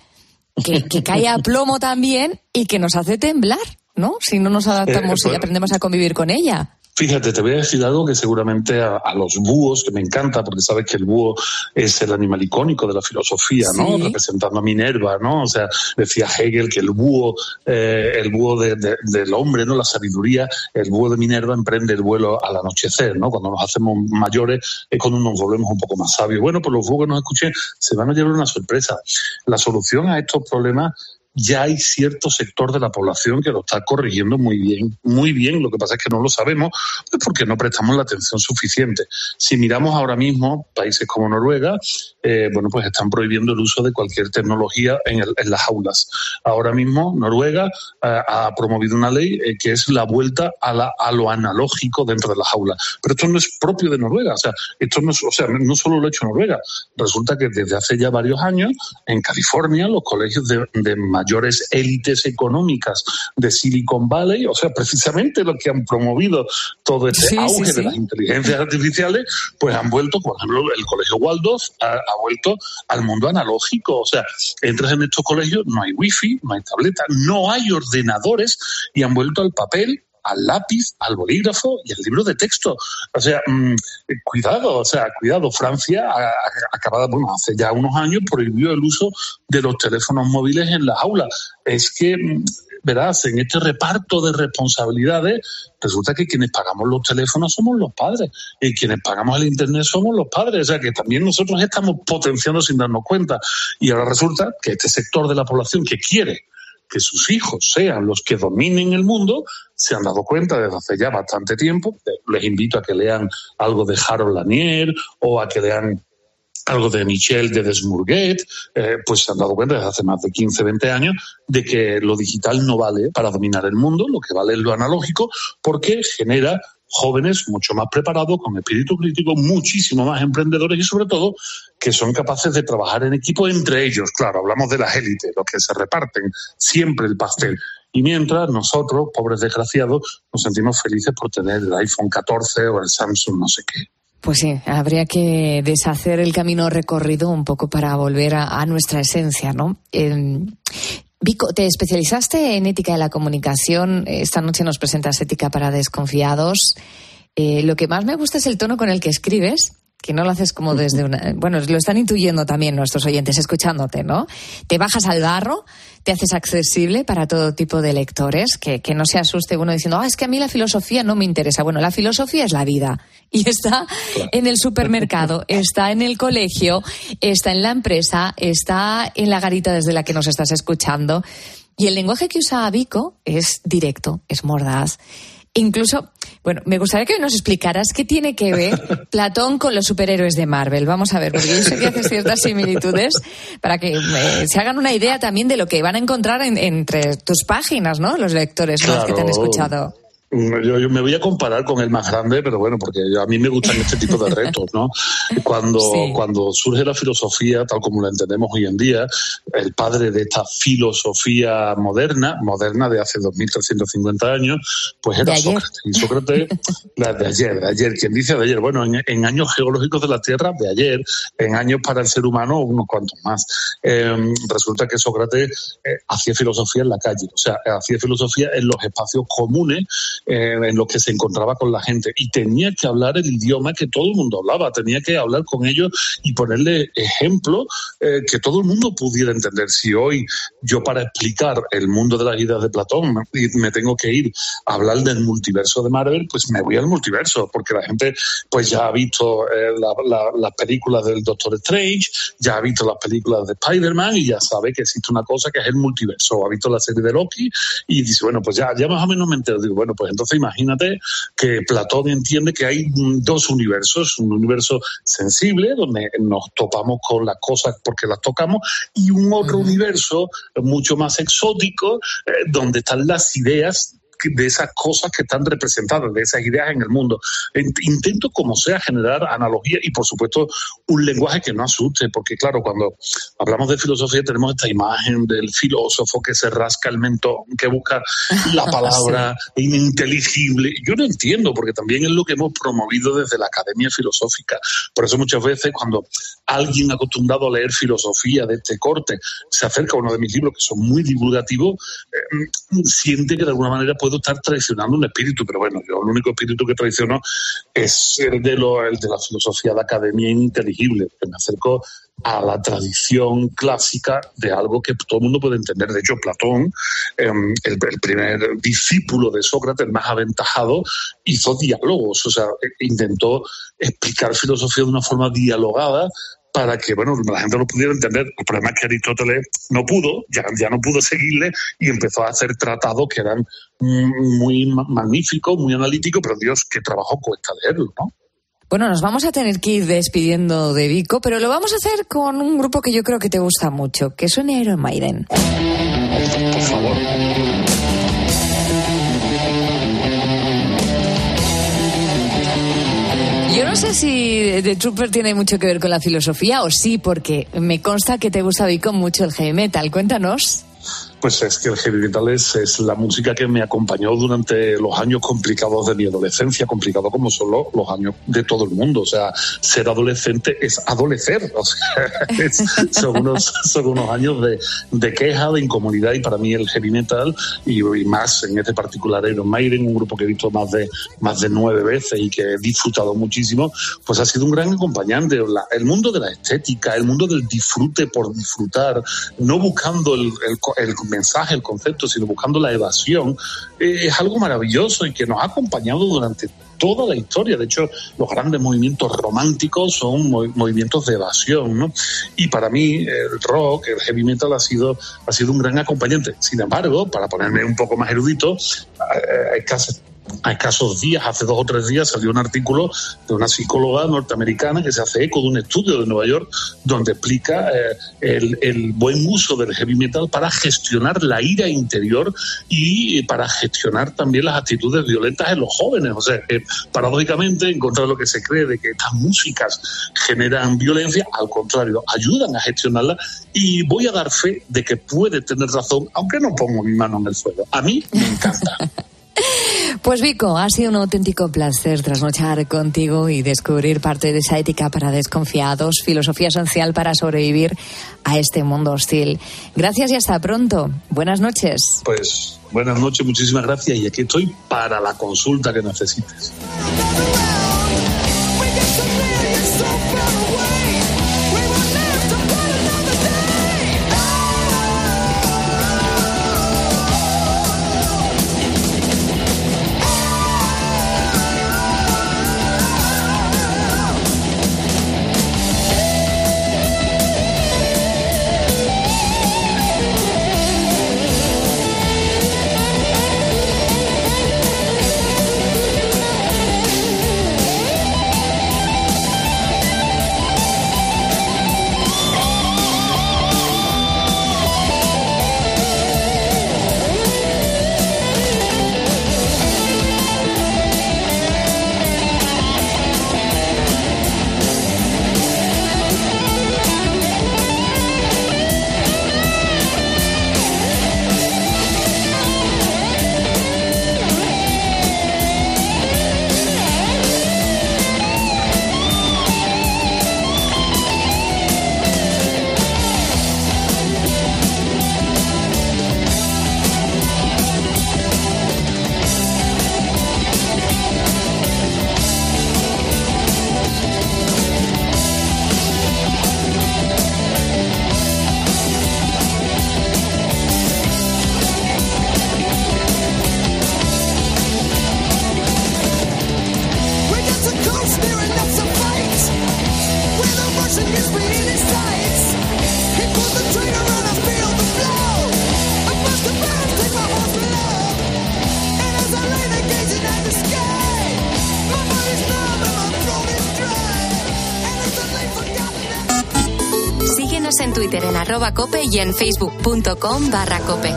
A: que, que cae a plomo también y que nos hace temblar, ¿no? Si no nos adaptamos
Q: Eh, pues-
A: y aprendemos a convivir con ella.
Q: Fíjate, te voy a decir algo que seguramente a, a los búhos, que me encanta, porque sabes que el búho es el animal icónico de la filosofía, ¿no?
R: Sí.
Q: Representando a Minerva, ¿no? O sea, decía Hegel que el búho, eh, el búho de- de- del hombre, ¿no? La sabiduría, el búho de Minerva emprende el vuelo al anochecer, ¿no? Cuando nos hacemos mayores es cuando nos volvemos un poco más sabios. Bueno, pues los búhos que nos escuchen se van a llevar una sorpresa. La solución a estos problemas ya hay cierto sector de la población que lo está corrigiendo muy bien, muy bien. Lo que pasa es que no lo sabemos pues porque no prestamos la atención suficiente. Si miramos ahora mismo países como Noruega, eh, bueno, pues están prohibiendo el uso de cualquier tecnología en, las aulas. Ahora mismo Noruega eh, ha promovido una ley eh, que es la vuelta a lo analógico dentro de las aulas. Pero esto no es propio de Noruega. O sea, esto no, es- o sea, no solo lo ha hecho Noruega. Resulta que desde hace ya varios años en California los colegios de, de mayores élites económicas de Silicon Valley, o sea, precisamente los que han promovido todo este
R: Sí, sí,
Q: auge
R: sí.
Q: de las inteligencias artificiales, pues han vuelto, por ejemplo, el colegio Waldorf ha, ha vuelto al mundo analógico. O sea, entras en estos colegios, no hay wifi, no hay tableta, no hay ordenadores y han vuelto al papel al lápiz, al bolígrafo y al libro de texto. O sea, mm, cuidado, o sea, cuidado. Francia, a- a- acabada, bueno, hace ya unos años prohibió el uso de los teléfonos móviles en las aulas. Es que mm, verás, en este reparto de responsabilidades, resulta que quienes pagamos los teléfonos somos los padres y quienes pagamos el Internet somos los padres. O sea que también nosotros estamos potenciando sin darnos cuenta. Y ahora resulta que este sector de la población que quiere que sus hijos sean los que dominen el mundo, se han dado cuenta desde hace ya bastante tiempo. Les invito a que lean algo de Harold Lanier o a que lean algo de Michel de Desmourguet, eh, pues se han dado cuenta desde hace más de 15, 20 años de que lo digital no vale para dominar el mundo, lo que vale es lo analógico, porque genera jóvenes mucho más preparados, con espíritu crítico, muchísimo más emprendedores y sobre todo que son capaces de trabajar en equipo entre ellos. Claro, hablamos de las élites, los que se reparten siempre el pastel. Y mientras nosotros, pobres desgraciados, nos sentimos felices por tener el iPhone 14 o el Samsung no sé qué.
A: Pues sí, habría que deshacer el camino recorrido un poco para volver a, nuestra esencia, ¿no? Vico, te especializaste en ética de la comunicación. Esta noche nos presentas ética para desconfiados. Eh, lo que más me gusta es el tono con el que escribes que no lo haces como desde una... Bueno, lo están intuyendo también nuestros oyentes escuchándote, ¿no? Te bajas al barro, te haces accesible para todo tipo de lectores, que, que no se asuste uno diciendo, ah, es que a mí la filosofía no me interesa. Bueno, la filosofía es la vida y está en el supermercado, está en el colegio, está en la empresa, está en la garita desde la que nos estás escuchando. Y el lenguaje que usa Vico es directo, es mordaz. Incluso, bueno, me gustaría que nos explicaras qué tiene que ver Platón con los superhéroes de Marvel. Vamos a ver, porque yo sé que haces ciertas similitudes para que eh, se hagan una idea también de lo que van a encontrar en- entre tus páginas, ¿no? Los lectores ¿no? que te han escuchado.
Q: Mm, Yo, yo me voy a comparar con el más grande, pero bueno, porque a mí me gustan este tipo de retos, ¿no? Cuando,
R: Sí.
Q: cuando surge la filosofía, tal como la entendemos hoy en día, el padre de esta filosofía moderna, moderna de hace 2350 años, pues era. Sócrates. Y Sócrates, la de ayer, de ayer, quien dice de ayer, bueno, en, en años geológicos de la Tierra, de ayer, en años para el ser humano, unos cuantos más. Eh, resulta que Sócrates eh, hacía filosofía en la calle, o sea, hacía filosofía en los espacios comunes eh, en los que se encontraba con la gente y tenía que hablar el idioma que todo el mundo hablaba, tenía que hablar con ellos y ponerle ejemplo eh, que todo el mundo pudiera entender. Si hoy yo para explicar el mundo de las ideas de Platón me, tengo que ir a hablar del multiverso de Marvel, pues me voy al multiverso, porque la gente pues ya ha visto eh, la- la- las películas del Doctor Strange, ya ha visto las películas de Spider-Man y ya sabe que existe una cosa que es el multiverso. Ha visto la serie de Loki y dice, bueno, pues ya, ya más o menos me entero. Digo, bueno, pues entonces imagínate que Platón entiende que hay dos universos, un universo sensible, donde nos topamos con las cosas porque las tocamos, y un otro universo mucho más exótico, eh, donde están las ideas de esas cosas que están representadas, de esas ideas en el mundo. In- Intento como sea generar analogía y por supuesto un lenguaje que no asuste, porque claro, cuando hablamos de filosofía tenemos esta imagen del filósofo que se rasca el mentón, que busca la palabra ininteligible. Yo no entiendo, porque también es lo que hemos promovido desde la Academia Filosófica. Por eso muchas veces cuando alguien acostumbrado a leer filosofía de este corte se acerca a uno de mis libros que son muy divulgativos, eh, siente que de alguna manera puedo estar traicionando un espíritu, pero bueno, yo el único espíritu que traiciono es el de, lo, el de la filosofía de academia ininteligible, que me acerco a la tradición clásica de algo que todo el mundo puede entender. De hecho, Platón, eh, el, primer discípulo de Sócrates, más aventajado, hizo diálogos, o sea, intentó explicar filosofía de una forma dialogada para que bueno la gente lo pudiera entender. El problema es que Aristóteles no pudo, ya, ya no pudo seguirle y empezó a hacer tratados que eran muy ma- magníficos, muy analíticos, pero Dios, qué trabajo cuesta leerlo, ¿no?
A: Bueno, nos vamos a tener que ir despidiendo de Vico, pero lo vamos a hacer con un grupo que yo creo que te gusta mucho, que son Iron Maiden.
Q: Por favor.
A: Sé si The Trooper tiene mucho que ver con la filosofía o sí, porque me consta que te gusta Vico mucho el heavy metal. Cuéntanos.
Q: Pues es que el heavy metal es, es la música que me acompañó durante los años complicados de mi adolescencia, complicado como son lo- los años de todo el mundo. O sea, ser adolescente es adolecer. O sea, es- son, unos, son unos años de, de queja, de incomodidad y para mí el heavy metal y, y más en este particular Iron Maiden, un grupo que he visto más de, más de nueve veces y que he disfrutado muchísimo, pues ha sido un gran acompañante. La- el mundo de la estética, el mundo del disfrute por disfrutar, no buscando el, el el mensaje, el concepto, sino buscando la evasión, eh, es algo maravilloso y que nos ha acompañado durante toda la historia. De hecho, los grandes movimientos románticos son movimientos de evasión, ¿no? Y para mí el rock, el heavy metal ha sido, ha sido un gran acompañante. Sin embargo, para ponerme un poco más erudito, eh, hay casos a escasos días, hace dos o tres días, salió un artículo de una psicóloga norteamericana que se hace eco de un estudio de Nueva York donde explica eh, el, buen uso del heavy metal para gestionar la ira interior y para gestionar también las actitudes violentas en los jóvenes. O sea, que paradójicamente, en contra de lo que se cree de que estas músicas generan violencia, al contrario, ayudan a gestionarla y voy a dar fe de que puede tener razón, aunque no pongo mi mano en el fuego. A mí me encanta.
A: Pues Vico, ha sido un auténtico placer trasnochar contigo y descubrir parte de esa ética para desconfiados, filosofía social para sobrevivir a este mundo hostil. Gracias y hasta pronto. Buenas noches.
Q: Pues buenas noches, muchísimas gracias y aquí estoy para la consulta que necesites.
C: Cope y en facebook.com barra cope.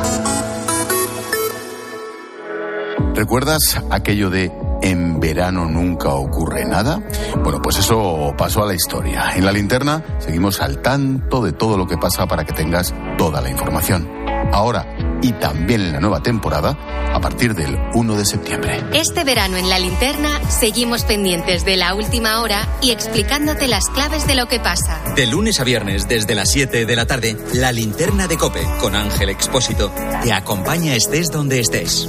R: ¿Recuerdas aquello de en verano nunca ocurre nada? Bueno, pues eso pasó a la historia. En la linterna seguimos al tanto de todo lo que pasa para que tengas toda la información. Ahora, y también en la nueva temporada, a partir del 1 de septiembre.
C: Este verano en la linterna seguimos pendientes de la última hora y explicándote las claves de lo que pasa.
B: De lunes a viernes desde las 7 de la tarde, la linterna de Cope con Ángel Expósito te acompaña estés donde estés.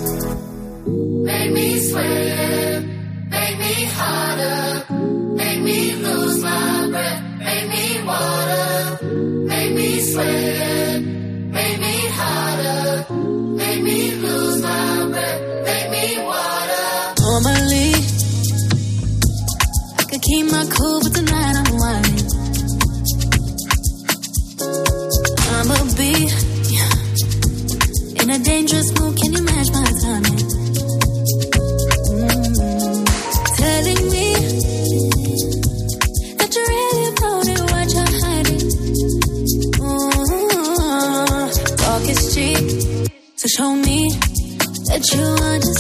C: you you to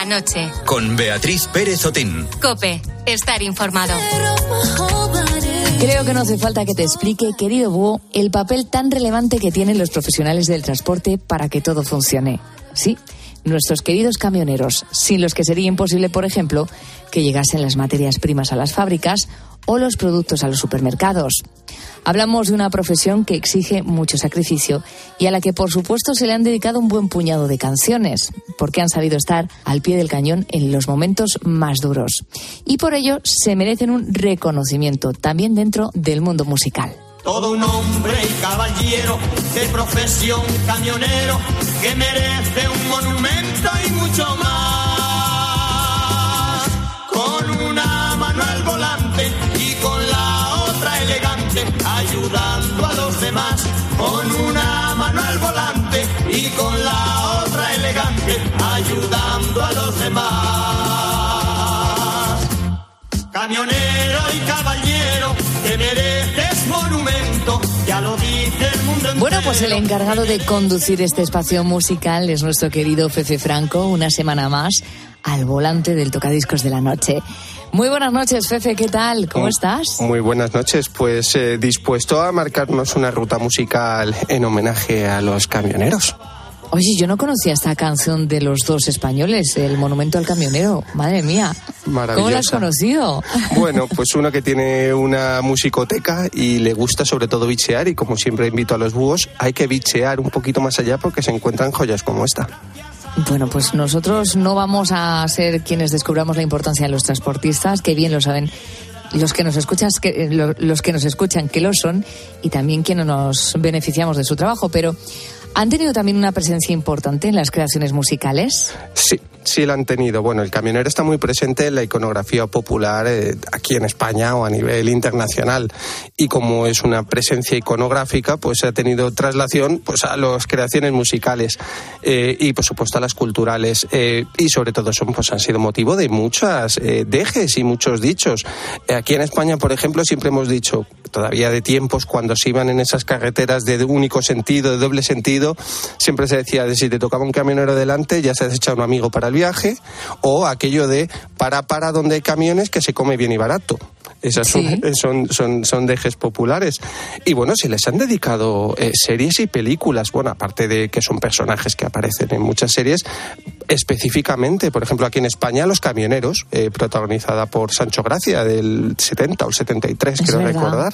C: La noche.
B: Con Beatriz Pérez Otín.
C: Cope, estar informado.
A: Creo que no hace falta que te explique, querido Búho, el papel tan relevante que tienen los profesionales del transporte para que todo funcione. Sí, nuestros queridos camioneros, sin los que sería imposible, por ejemplo, que llegasen las materias primas a las fábricas o los productos a los supermercados. Hablamos de una profesión que exige mucho sacrificio y a la que por supuesto se le han dedicado un buen puñado de canciones, porque han sabido estar al pie del cañón en los momentos más duros. Y por ello se merecen un reconocimiento también dentro del mundo musical.
S: Todo un hombre y caballero de profesión camionero que merece un monumento y mucho más. Ayudando a los demás. Con una mano al volante y con la otra elegante, ayudando a los demás. Camionero y caballero, que mereces monumento, ya lo dice el mundo entero.
A: Bueno, pues el encargado de conducir este espacio musical es nuestro querido Fefe Franco, una semana más al volante del tocadiscos de la noche. Muy buenas noches, Fefe, ¿qué tal? ¿Cómo estás?
T: Muy buenas noches, pues eh, dispuesto a marcarnos una ruta musical en homenaje a los camioneros.
A: Oye, yo no conocía esta canción de los dos españoles, El Monumento al Camionero. Madre mía. ¿Cómo la has conocido?
T: Bueno, pues uno que tiene una musicoteca y le gusta sobre todo bichear y como siempre invito a los búhos, hay que bichear un poquito más allá porque se encuentran joyas como esta.
A: Bueno, pues nosotros no vamos a ser quienes descubramos la importancia de los transportistas, que bien lo saben los que nos escuchas, que, eh, lo- los que nos escuchan que lo son y también quienes nos beneficiamos de su trabajo, pero han tenido también una presencia importante en las creaciones musicales.
T: Sí, sí la han tenido. Bueno, el camionero está muy presente en la iconografía popular eh, aquí en España o a nivel internacional. Y como es una presencia iconográfica, pues ha tenido traslación pues, a las creaciones musicales eh, y, por supuesto, a las culturales. Eh, y sobre todo son, pues, han sido motivo de muchas eh, dejes y muchos dichos. Eh, aquí en España, por ejemplo, siempre hemos dicho, todavía de tiempos cuando se iban en esas carreteras de único sentido, de doble sentido, siempre se decía de si te tocaba un camionero delante ya se has echado un amigo para el viaje o aquello de para para donde hay camiones que se come bien y barato. Esas son, son, son, son dejes populares. Y bueno, se les han dedicado eh, series y películas. Bueno, aparte de que son personajes que aparecen en muchas series, específicamente, por ejemplo, aquí en España, Los Camioneros, eh, protagonizada por Sancho Gracia del 70 o el 73,
A: Es
T: creo
A: verdad.
T: recordar.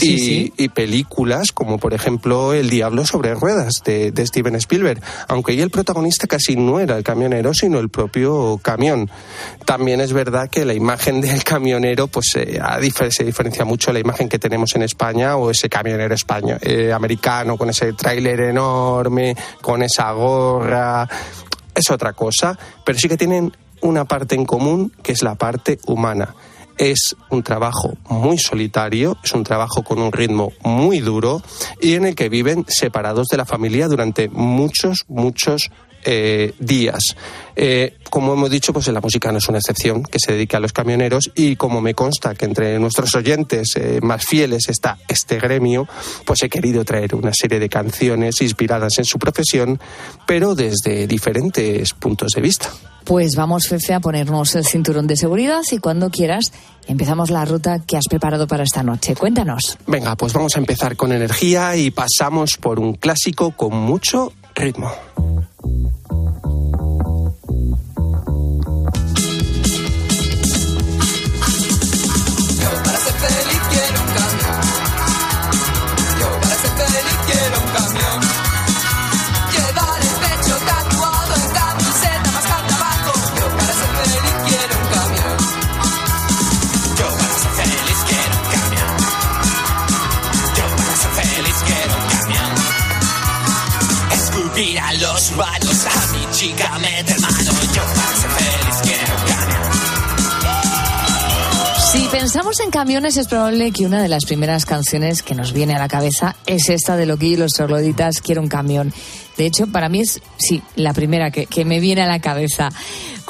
T: y, y películas como, por ejemplo, El Diablo sobre Ruedas de, de Steven Spielberg. Aunque ahí el protagonista casi no era el camionero, sino el propio camión. También es verdad que la imagen del camionero, pues se diferencia mucho la imagen que tenemos en España o ese camionero español, eh, americano con ese tráiler enorme, con esa gorra. Es otra cosa, pero sí que tienen una parte en común que es la parte humana. Es un trabajo muy solitario, es un trabajo con un ritmo muy duro y en el que viven separados de la familia durante muchos, muchos eh, días. Eh, como hemos dicho, pues la música no es una excepción que se dedica a los camioneros y como me consta que entre nuestros oyentes eh, más fieles está este gremio, pues he querido traer una serie de canciones inspiradas en su profesión, pero desde diferentes puntos de vista.
A: Pues vamos, Fefe, a ponernos el cinturón de seguridad y cuando quieras empezamos la ruta que has preparado para esta noche. Cuéntanos.
T: Venga, pues vamos a empezar con energía y pasamos por un clásico con mucho ritmo.
S: Escupir a los malos a mi chica meter mano. Yo feliz quiero camión.
A: Si pensamos en camiones, es probable que una de las primeras canciones que nos viene a la cabeza es esta de Loquillo y los trogloditas, Quiero un camión. De hecho, para mí es, sí, la primera que, que me viene a la cabeza.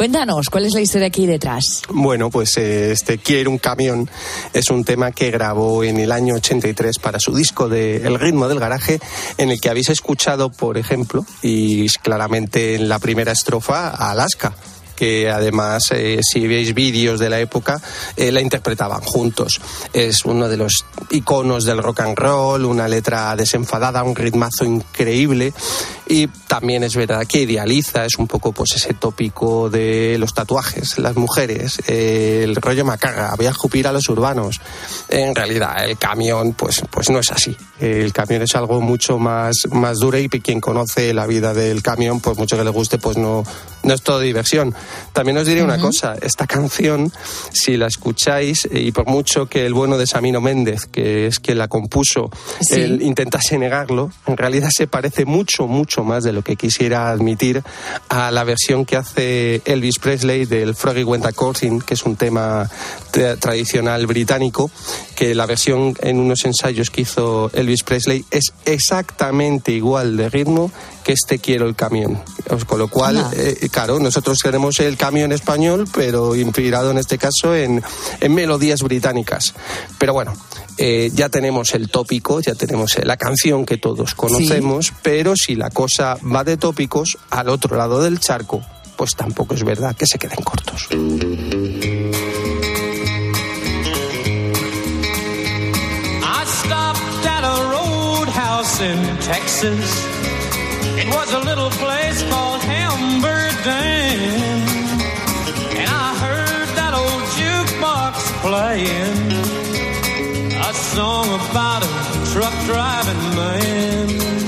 A: Cuéntanos, ¿cuál es la historia aquí detrás?
T: Bueno, pues eh, este Quiero un camión es un tema que grabó en el año 83 para su disco de El ritmo del garaje, en el que habéis escuchado, por ejemplo, y claramente en la primera estrofa, Alaska. Que además, eh, si veis vídeos de la época, eh, la interpretaban juntos. Es uno de los iconos del rock and roll, una letra desenfadada, un ritmazo increíble y también es verdad que idealiza, es un poco pues ese tópico de los tatuajes, las mujeres, eh, el rollo macaga, voy a escupir a los urbanos. En realidad el camión pues, pues no es así. El camión es algo mucho más, más duro y quien conoce la vida del camión, pues mucho que le guste, pues no, no es todo diversión. También os diré una cosa, esta canción, si la escucháis, y por mucho que el bueno de Samino Méndez, que es quien la compuso, él intentase negarlo, en realidad se parece mucho, mucho más de lo que quisiera admitir a la versión que hace Elvis Presley del Froggy Went a que es un tema tradicional británico, que la versión en unos ensayos que hizo Elvis Presley es exactamente igual de ritmo que este quiero el camión. Con lo cual, eh, claro, nosotros queremos el camión español, pero inspirado en este caso en, melodías británicas. Pero bueno, eh, ya tenemos el tópico, ya tenemos la canción que todos conocemos, pero si la cosa va de tópicos, al otro lado del charco, pues tampoco es verdad que se queden cortos. Texas. It was a little place called Hamburgdan. And I heard that old jukebox playing a song about a truck driving man.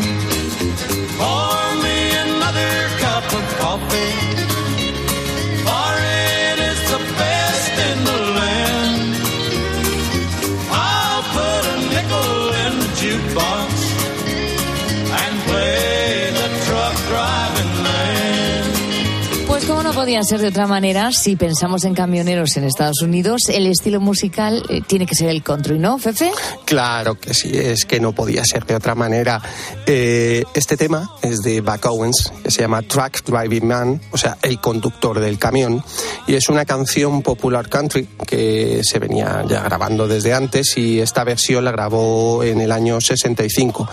A: Pues como no podía ser de otra manera, si pensamos en camioneros en Estados Unidos, el estilo musical eh, tiene que ser el country, ¿no, Fefe?
T: Claro que sí, es que no podía ser de otra manera. Eh, este tema es de Buck Owens, que se llama Truck Driving Man, o sea, el conductor del camión, y es una canción popular country que se venía ya grabando desde antes y esta versión la grabó en el año 65.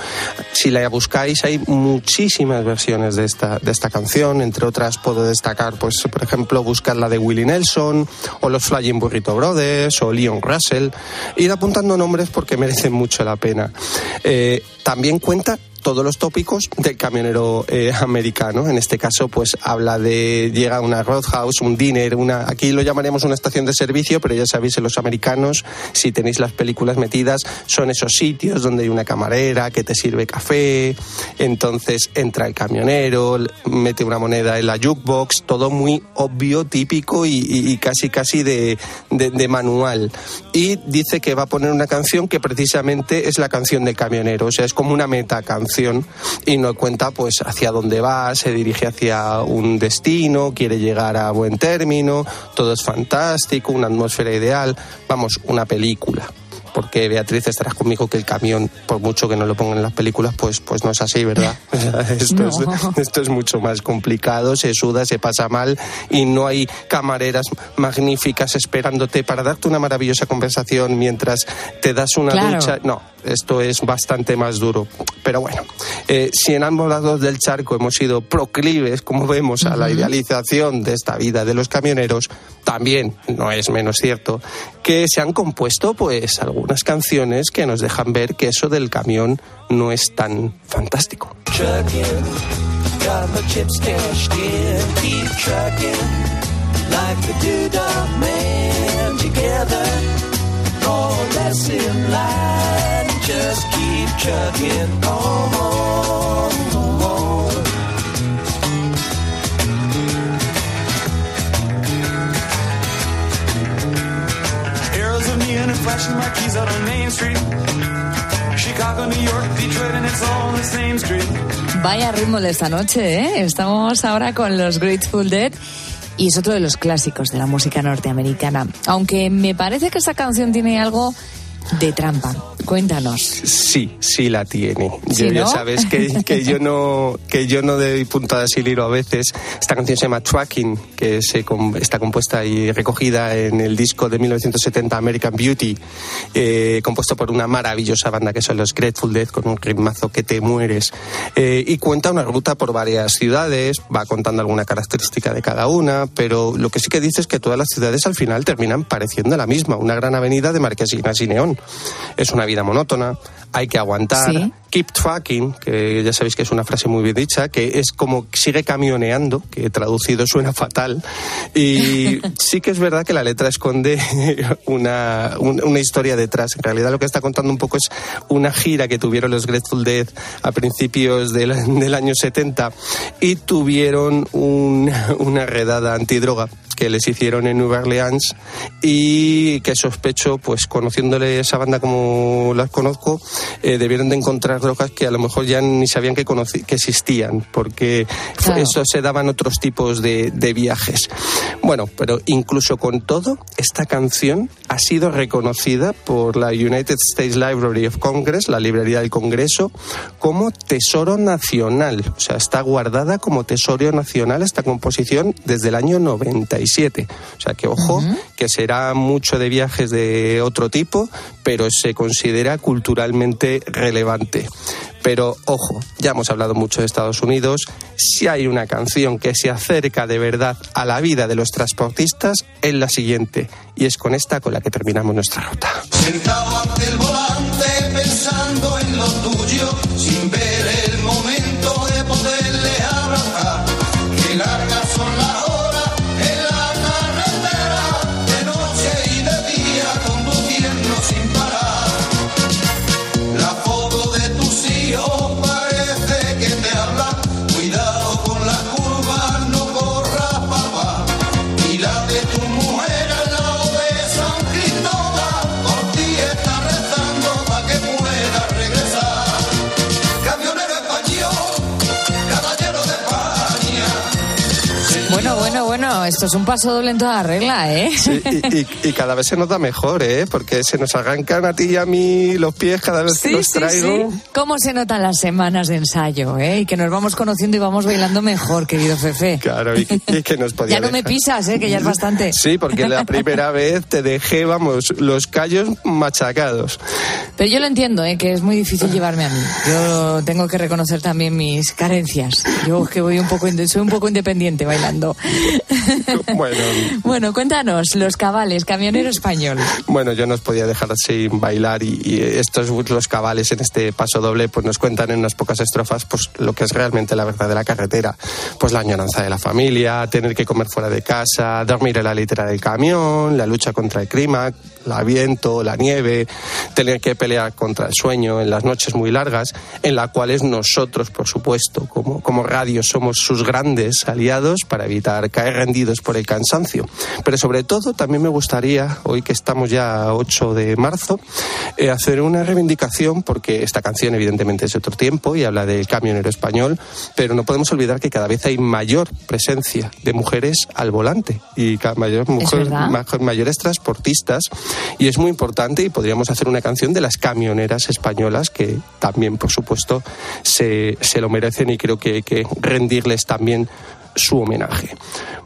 T: Si la buscáis hay muchísimas versiones de esta, de esta canción, entre otras puedo destacar, pues, por ejemplo, buscar la de Willie Nelson, o los Flying Burrito Brothers, o Leon Russell. Ir apuntando nombres porque merecen mucho la pena. Eh, también cuenta todos los tópicos del camionero eh, americano. En este caso, pues habla de llega una roadhouse, un dinner, una aquí lo llamaremos una estación de servicio, pero ya sabéis, en los americanos, si tenéis las películas metidas, son esos sitios donde hay una camarera que te sirve café. Entonces entra el camionero, mete una moneda en la jukebox, todo muy obvio, típico y, casi casi de, de, de manual. Y dice que va a poner una canción que precisamente es la canción del camionero, o sea, es como una meta canción y no cuenta pues hacia dónde va, se dirige hacia un destino, quiere llegar a buen término, todo es fantástico, una atmósfera ideal, vamos, una película porque Beatriz estarás conmigo que el camión, por mucho que no lo pongan en las películas, pues, pues no es así, ¿verdad? esto, no. es, esto es mucho más complicado, se suda, se pasa mal y no hay camareras magníficas esperándote para darte una maravillosa conversación mientras te das una
A: Claro.
T: ducha. No, esto es bastante más duro. Pero bueno, eh, si en ambos lados del charco hemos sido proclives, como vemos, a la idealización de esta vida de los camioneros, también no es menos cierto que se han compuesto pues algunas canciones que nos dejan ver que eso del camión no es tan fantástico.
U: Flashing marquees out on Main Street. Chicago, New York, Detroit, and it's all the same street.
A: Vaya ritmo de esta noche, ¿eh? Estamos ahora con los Grateful Dead y es otro de los clásicos de la música norteamericana. Aunque me parece que esta canción tiene algo de trampa. Cuéntanos.
T: Sí, sí la tiene.
A: ¿Sí,
T: Yo- ya
A: no?
T: sabes que, que yo no que yo no doy puntadas sin hilo a veces. Esta canción se llama Tracking, que se está compuesta y recogida en el disco de 1970 American Beauty, eh, compuesto por una maravillosa banda que son los Grateful Dead con un ritmazo que te mueres. Eh, y cuenta una ruta por varias ciudades, va contando alguna característica de cada una, pero lo que sí que dice es que todas las ciudades al final terminan pareciendo la misma, una gran avenida de marquesinas y neón. Es una vida monótona, hay que aguantar.
A: Sí.
T: Keep tracking, que ya sabéis que es una frase muy bien dicha, que es como sigue camioneando, que traducido suena fatal. Y sí que es verdad que la letra esconde una, un- una historia detrás. En realidad lo que está contando un poco es una gira que tuvieron los Grateful Dead a principios del, del año 70 y tuvieron un- una redada antidroga que les hicieron en Nueva Orleans y que sospecho, pues conociéndole esa banda como las conozco, eh, debieron de encontrar drogas que a lo mejor ya ni sabían que, que existían, porque
A: Claro.
T: eso se daban otros tipos de, de viajes. Bueno, pero incluso con todo, esta canción ha sido reconocida por la United States Library of Congress, la librería del Congreso, como tesoro nacional. O sea, está guardada como tesoro nacional esta composición desde el año 97. O sea, que ojo, que será mucho de viajes de otro tipo, pero se considera culturalmente relevante. Pero ojo, ya hemos hablado mucho de Estados Unidos. Si hay una canción que se acerca de verdad a la vida de los transportistas, es la siguiente. Y es con esta con la que terminamos nuestra ruta.
S: Sentado ante el volante pensando en lo tuyo,
A: Bueno, bueno, bueno, esto es un paso doble en toda regla, ¿eh?
T: Sí, y, y- y cada vez se nos da mejor, ¿eh? Porque se nos arrancan a ti y a mí los pies cada vez que
A: Sí,
T: los
A: sí,
T: traigo.
A: sí. ¿Cómo se notan las semanas de ensayo, eh? Y que nos vamos conociendo y vamos bailando mejor, querido Fefe.
T: Claro, y, y que nos podía
A: Ya no me pisas, eh, que ya es bastante.
T: Sí, porque la primera vez te dejé, vamos, los callos machacados.
A: Pero yo lo entiendo, eh, que es muy difícil llevarme a mí. Yo tengo que reconocer también mis carencias. Yo que voy un poco, soy un poco independiente bailando.
T: Bueno,
A: Bueno, cuéntanos, los cabales, camionero español.
T: bueno, yo no os podía dejar sin bailar y, y estos los cabales en este paso doble pues nos cuentan en unas pocas estrofas pues lo que es realmente la verdad de la carretera. Pues la añoranza de la familia, tener que comer fuera de casa, dormir en la litera del camión, la lucha contra el clima, el viento, la nieve, tener que pelear contra el sueño en las noches muy largas, en las cuales nosotros, por supuesto, como, como radio, somos sus grandes aliados para evitar caer rendidos por el cansancio. Pero sobre todo, también me gustaría, hoy que estamos ya a 8 de marzo, eh, hacer una reivindicación, porque esta canción evidentemente es de otro tiempo y habla del camionero español, pero no podemos olvidar que cada vez hay mayor presencia de mujeres al volante y mayor ma- mayores transportistas y es muy importante y podríamos hacer una canción de las camioneras españolas que también por supuesto se, se lo merecen y creo que hay que rendirles también su homenaje.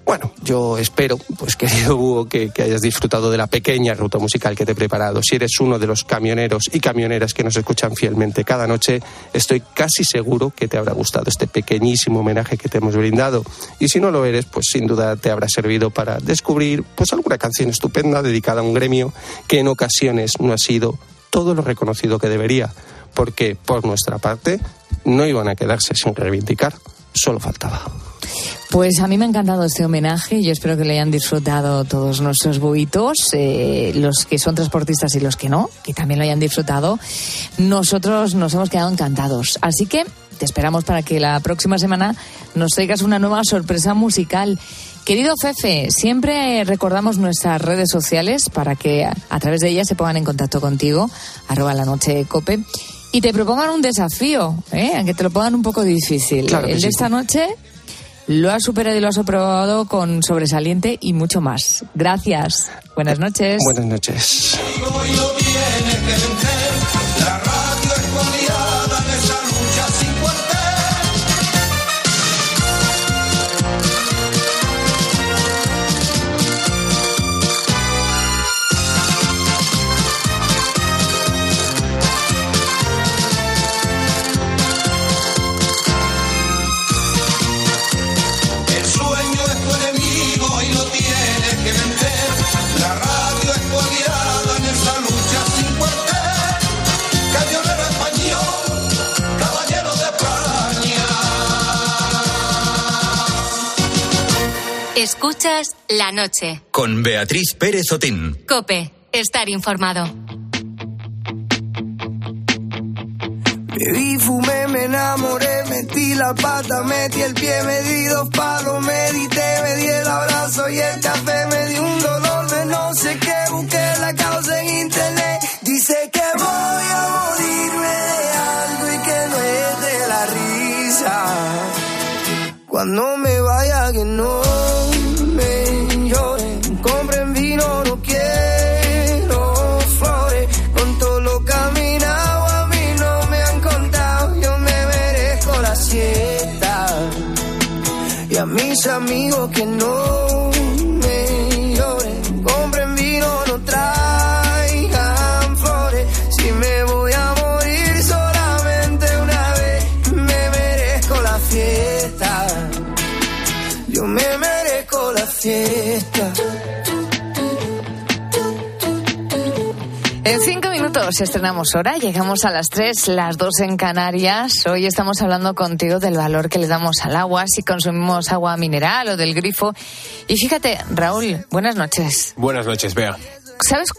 T: Bueno, yo espero, pues querido Hugo, que, que hayas disfrutado de la pequeña ruta musical que te he preparado. Si eres uno de los camioneros y camioneras que nos escuchan fielmente cada noche, estoy casi seguro que te habrá gustado este pequeñísimo homenaje que te hemos brindado. Y si no lo eres, pues sin duda te habrá servido para descubrir pues alguna canción estupenda dedicada a un gremio que en ocasiones no ha sido todo lo reconocido que debería, porque por nuestra parte no iban a quedarse sin reivindicar, solo faltaba.
A: Pues a mí me ha encantado este homenaje. Yo espero que le hayan disfrutado todos nuestros buitos, eh, los que son transportistas y los que no, que también lo hayan disfrutado. Nosotros nos hemos quedado encantados. Así que te esperamos para que la próxima semana nos traigas una nueva sorpresa musical. Querido Fefe, siempre recordamos nuestras redes sociales para que a, través de ellas se pongan en contacto contigo, arroba la noche de cope, y te propongan un desafío, ¿eh? aunque te lo pongan un poco difícil.
T: Claro
A: El
T: sí.
A: de esta noche lo has superado y lo has aprobado con sobresaliente y mucho más. Gracias. Buenas noches.
T: Buenas noches.
C: Escuchas la noche.
B: Con Beatriz Pérez Otín.
C: Cope, estar informado.
U: Bebí, fumé, me enamoré, metí la pata, metí el pie, me di dos palos, medité, me di el abrazo y el café, me di un dolor de no sé qué, busqué la causa en internet, dice que voy a morirme de algo y que no es de la risa. Cuando me vaya que no amigos que
A: En cinco minutos estrenamos hora, llegamos a las tres, las dos en Canarias. Hoy estamos hablando contigo del valor que le damos al agua, si consumimos agua mineral o del grifo. Y fíjate, Raúl, buenas noches.
K: Buenas noches, Bea.
A: ¿Sabes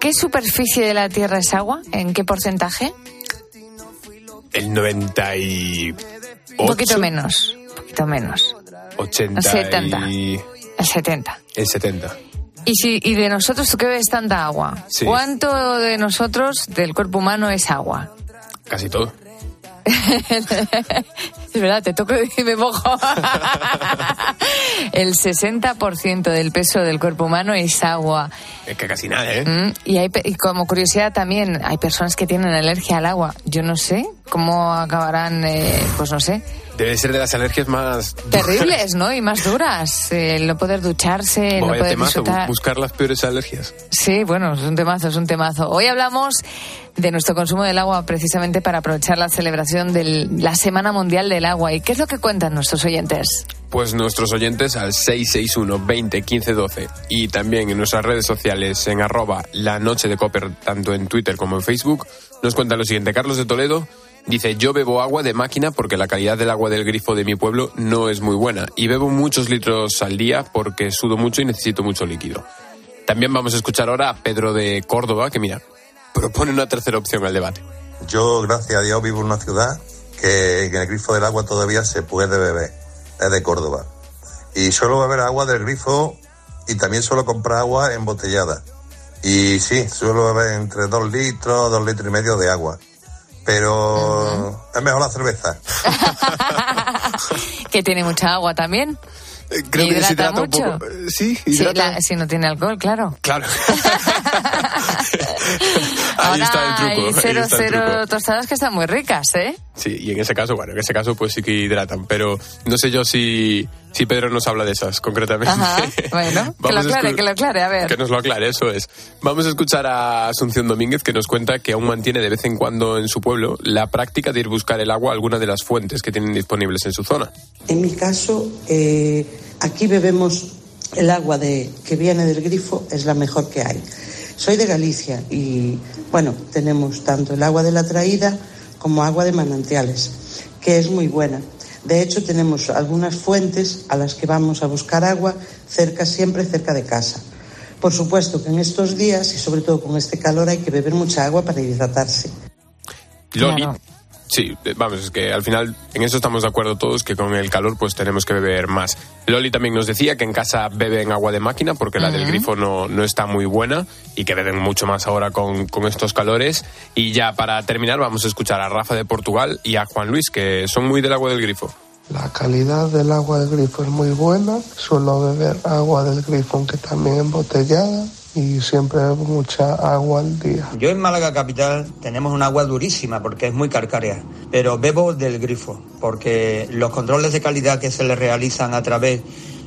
A: qué superficie de la Tierra es agua? ¿En qué porcentaje?
K: El 90 y...
A: Un poquito menos, un poquito menos.
K: 80
A: 70.
K: y...
A: El 70.
K: El 70.
A: ¿Y, si, y de nosotros tú qué ves tanta agua?
K: Sí.
A: ¿Cuánto de nosotros, del cuerpo humano, es agua?
K: Casi todo.
A: es verdad, te toco y me mojo. El 60% del peso del cuerpo humano es agua.
K: Es que casi nada, ¿eh?
A: Mm, Y, hay, y como curiosidad también, hay personas que tienen alergia al agua. Yo no sé cómo acabarán, eh, pues no sé,
K: Debe ser de las alergias más...
A: terribles, ¿no? Y más duras. Eh, El no poder ducharse, el no poder
K: temazo,
A: disfrutar.
K: buscar las peores alergias.
A: Sí, bueno, es un temazo, es un temazo. Hoy hablamos de nuestro consumo del agua precisamente para aprovechar la celebración de la Semana Mundial del Agua. ¿Y qué es lo que cuentan nuestros oyentes?
K: Pues nuestros oyentes al 661 20 15 12 y también en nuestras redes sociales en arroba la noche de Copper, tanto en Twitter como en Facebook, nos cuenta lo siguiente. Carlos de Toledo dice, yo bebo agua de máquina porque la calidad del agua del grifo de mi pueblo no es muy buena y bebo muchos litros al día porque sudo mucho y necesito mucho líquido. También vamos a escuchar ahora a Pedro de Córdoba, que mira, propone una tercera opción al debate.
V: Yo, gracias a Dios, vivo en una ciudad que en el grifo del agua todavía se puede beber. Es de Córdoba. Y suelo beber agua del grifo y también suelo comprar agua embotellada. Y sí, suelo beber entre dos litros, dos litros y medio de agua. Pero es mejor la cerveza.
A: Que tiene mucha agua también.
K: creo que
A: hidrata
K: deshidrata un
A: mucho.
K: poco. Eh, Sí,
A: Sí, la- si no tiene alcohol, claro.
K: Claro. Ahí está el truco.
A: Hay cero,
K: está el
A: cero tostadas que están muy ricas, ¿eh?
K: Sí, y en ese caso, bueno, en ese caso pues sí que hidratan, pero no sé yo si, si Pedro nos habla de esas concretamente.
A: Ajá, bueno, que lo
K: Vamos a
A: aclare, que lo aclare, a ver.
K: Que nos lo aclare, eso es. Vamos a escuchar a Asunción Domínguez que nos cuenta que aún mantiene de vez en cuando en su pueblo la práctica de ir a buscar el agua a alguna de las fuentes que tienen disponibles en su zona.
M: En mi caso, eh, aquí bebemos el agua de, que viene del grifo, es la mejor que hay. Soy de Galicia y, bueno, tenemos tanto el agua de la traída como agua de manantiales, que es muy buena. De hecho, tenemos algunas fuentes a las que vamos a buscar agua cerca, siempre cerca de casa. Por supuesto que en estos días y sobre todo con este calor hay que beber mucha agua para hidratarse.
K: Loli. Sí, eh, vamos, es que al final en eso estamos de acuerdo todos, que con el calor pues tenemos que beber más. Loli también nos decía que en casa beben agua de máquina porque la del grifo no, no está muy buena y que beben mucho más ahora con, con estos calores. Y ya para terminar vamos a escuchar a Rafa de Portugal y a Juan Luis, que son muy del agua del grifo.
W: La calidad del agua del grifo es muy buena. Suelo beber agua del grifo, aunque también embotellada. Y siempre mucha agua al día.
X: Yo en Málaga capital tenemos un agua durísima porque es muy calcárea, pero bebo del grifo porque los controles de calidad que se le realizan a través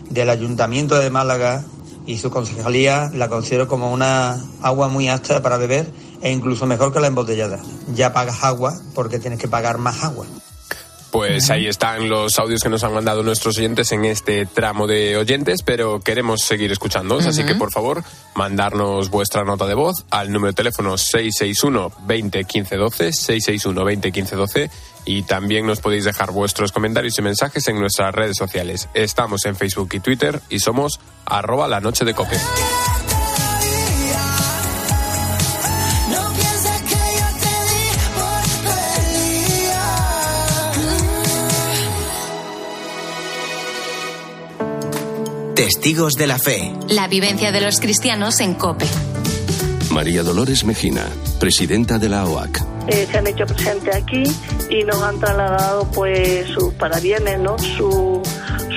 X: del Ayuntamiento de Málaga y su concejalía la considero como una agua muy apta para beber e incluso mejor que la embotellada. Ya pagas agua porque tienes que pagar más agua.
K: Pues ahí están los audios que nos han mandado nuestros oyentes en este tramo de oyentes, pero queremos seguir escuchándoos, así que por favor, mandarnos vuestra nota de voz al número de teléfono 661 20 15 12, 661 20 15 12 y también nos podéis dejar vuestros comentarios y mensajes en nuestras redes sociales. Estamos en Facebook y Twitter y somos arroba la noche de cope.
B: Testigos de la fe.
C: La vivencia de los cristianos en COPE.
Y: María Dolores Mejina, presidenta de la OAC.
Z: eh, se han hecho presente aquí y nos han trasladado pues sus parabienes, ¿no? Su,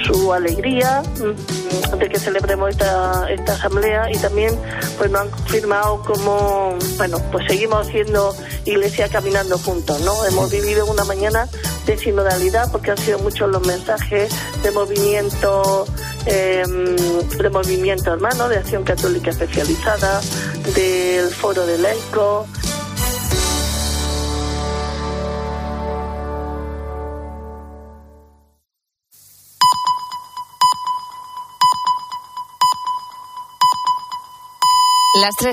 Z: su alegría mm, de que celebremos esta, esta asamblea y también pues nos han confirmado como, bueno, pues seguimos haciendo iglesia caminando juntos, ¿no? Hemos vivido una mañana de sinodalidad porque han sido muchos los mensajes de movimiento eh, movimiento hermano, de acción católica especializada, del foro de laico,
A: Las tres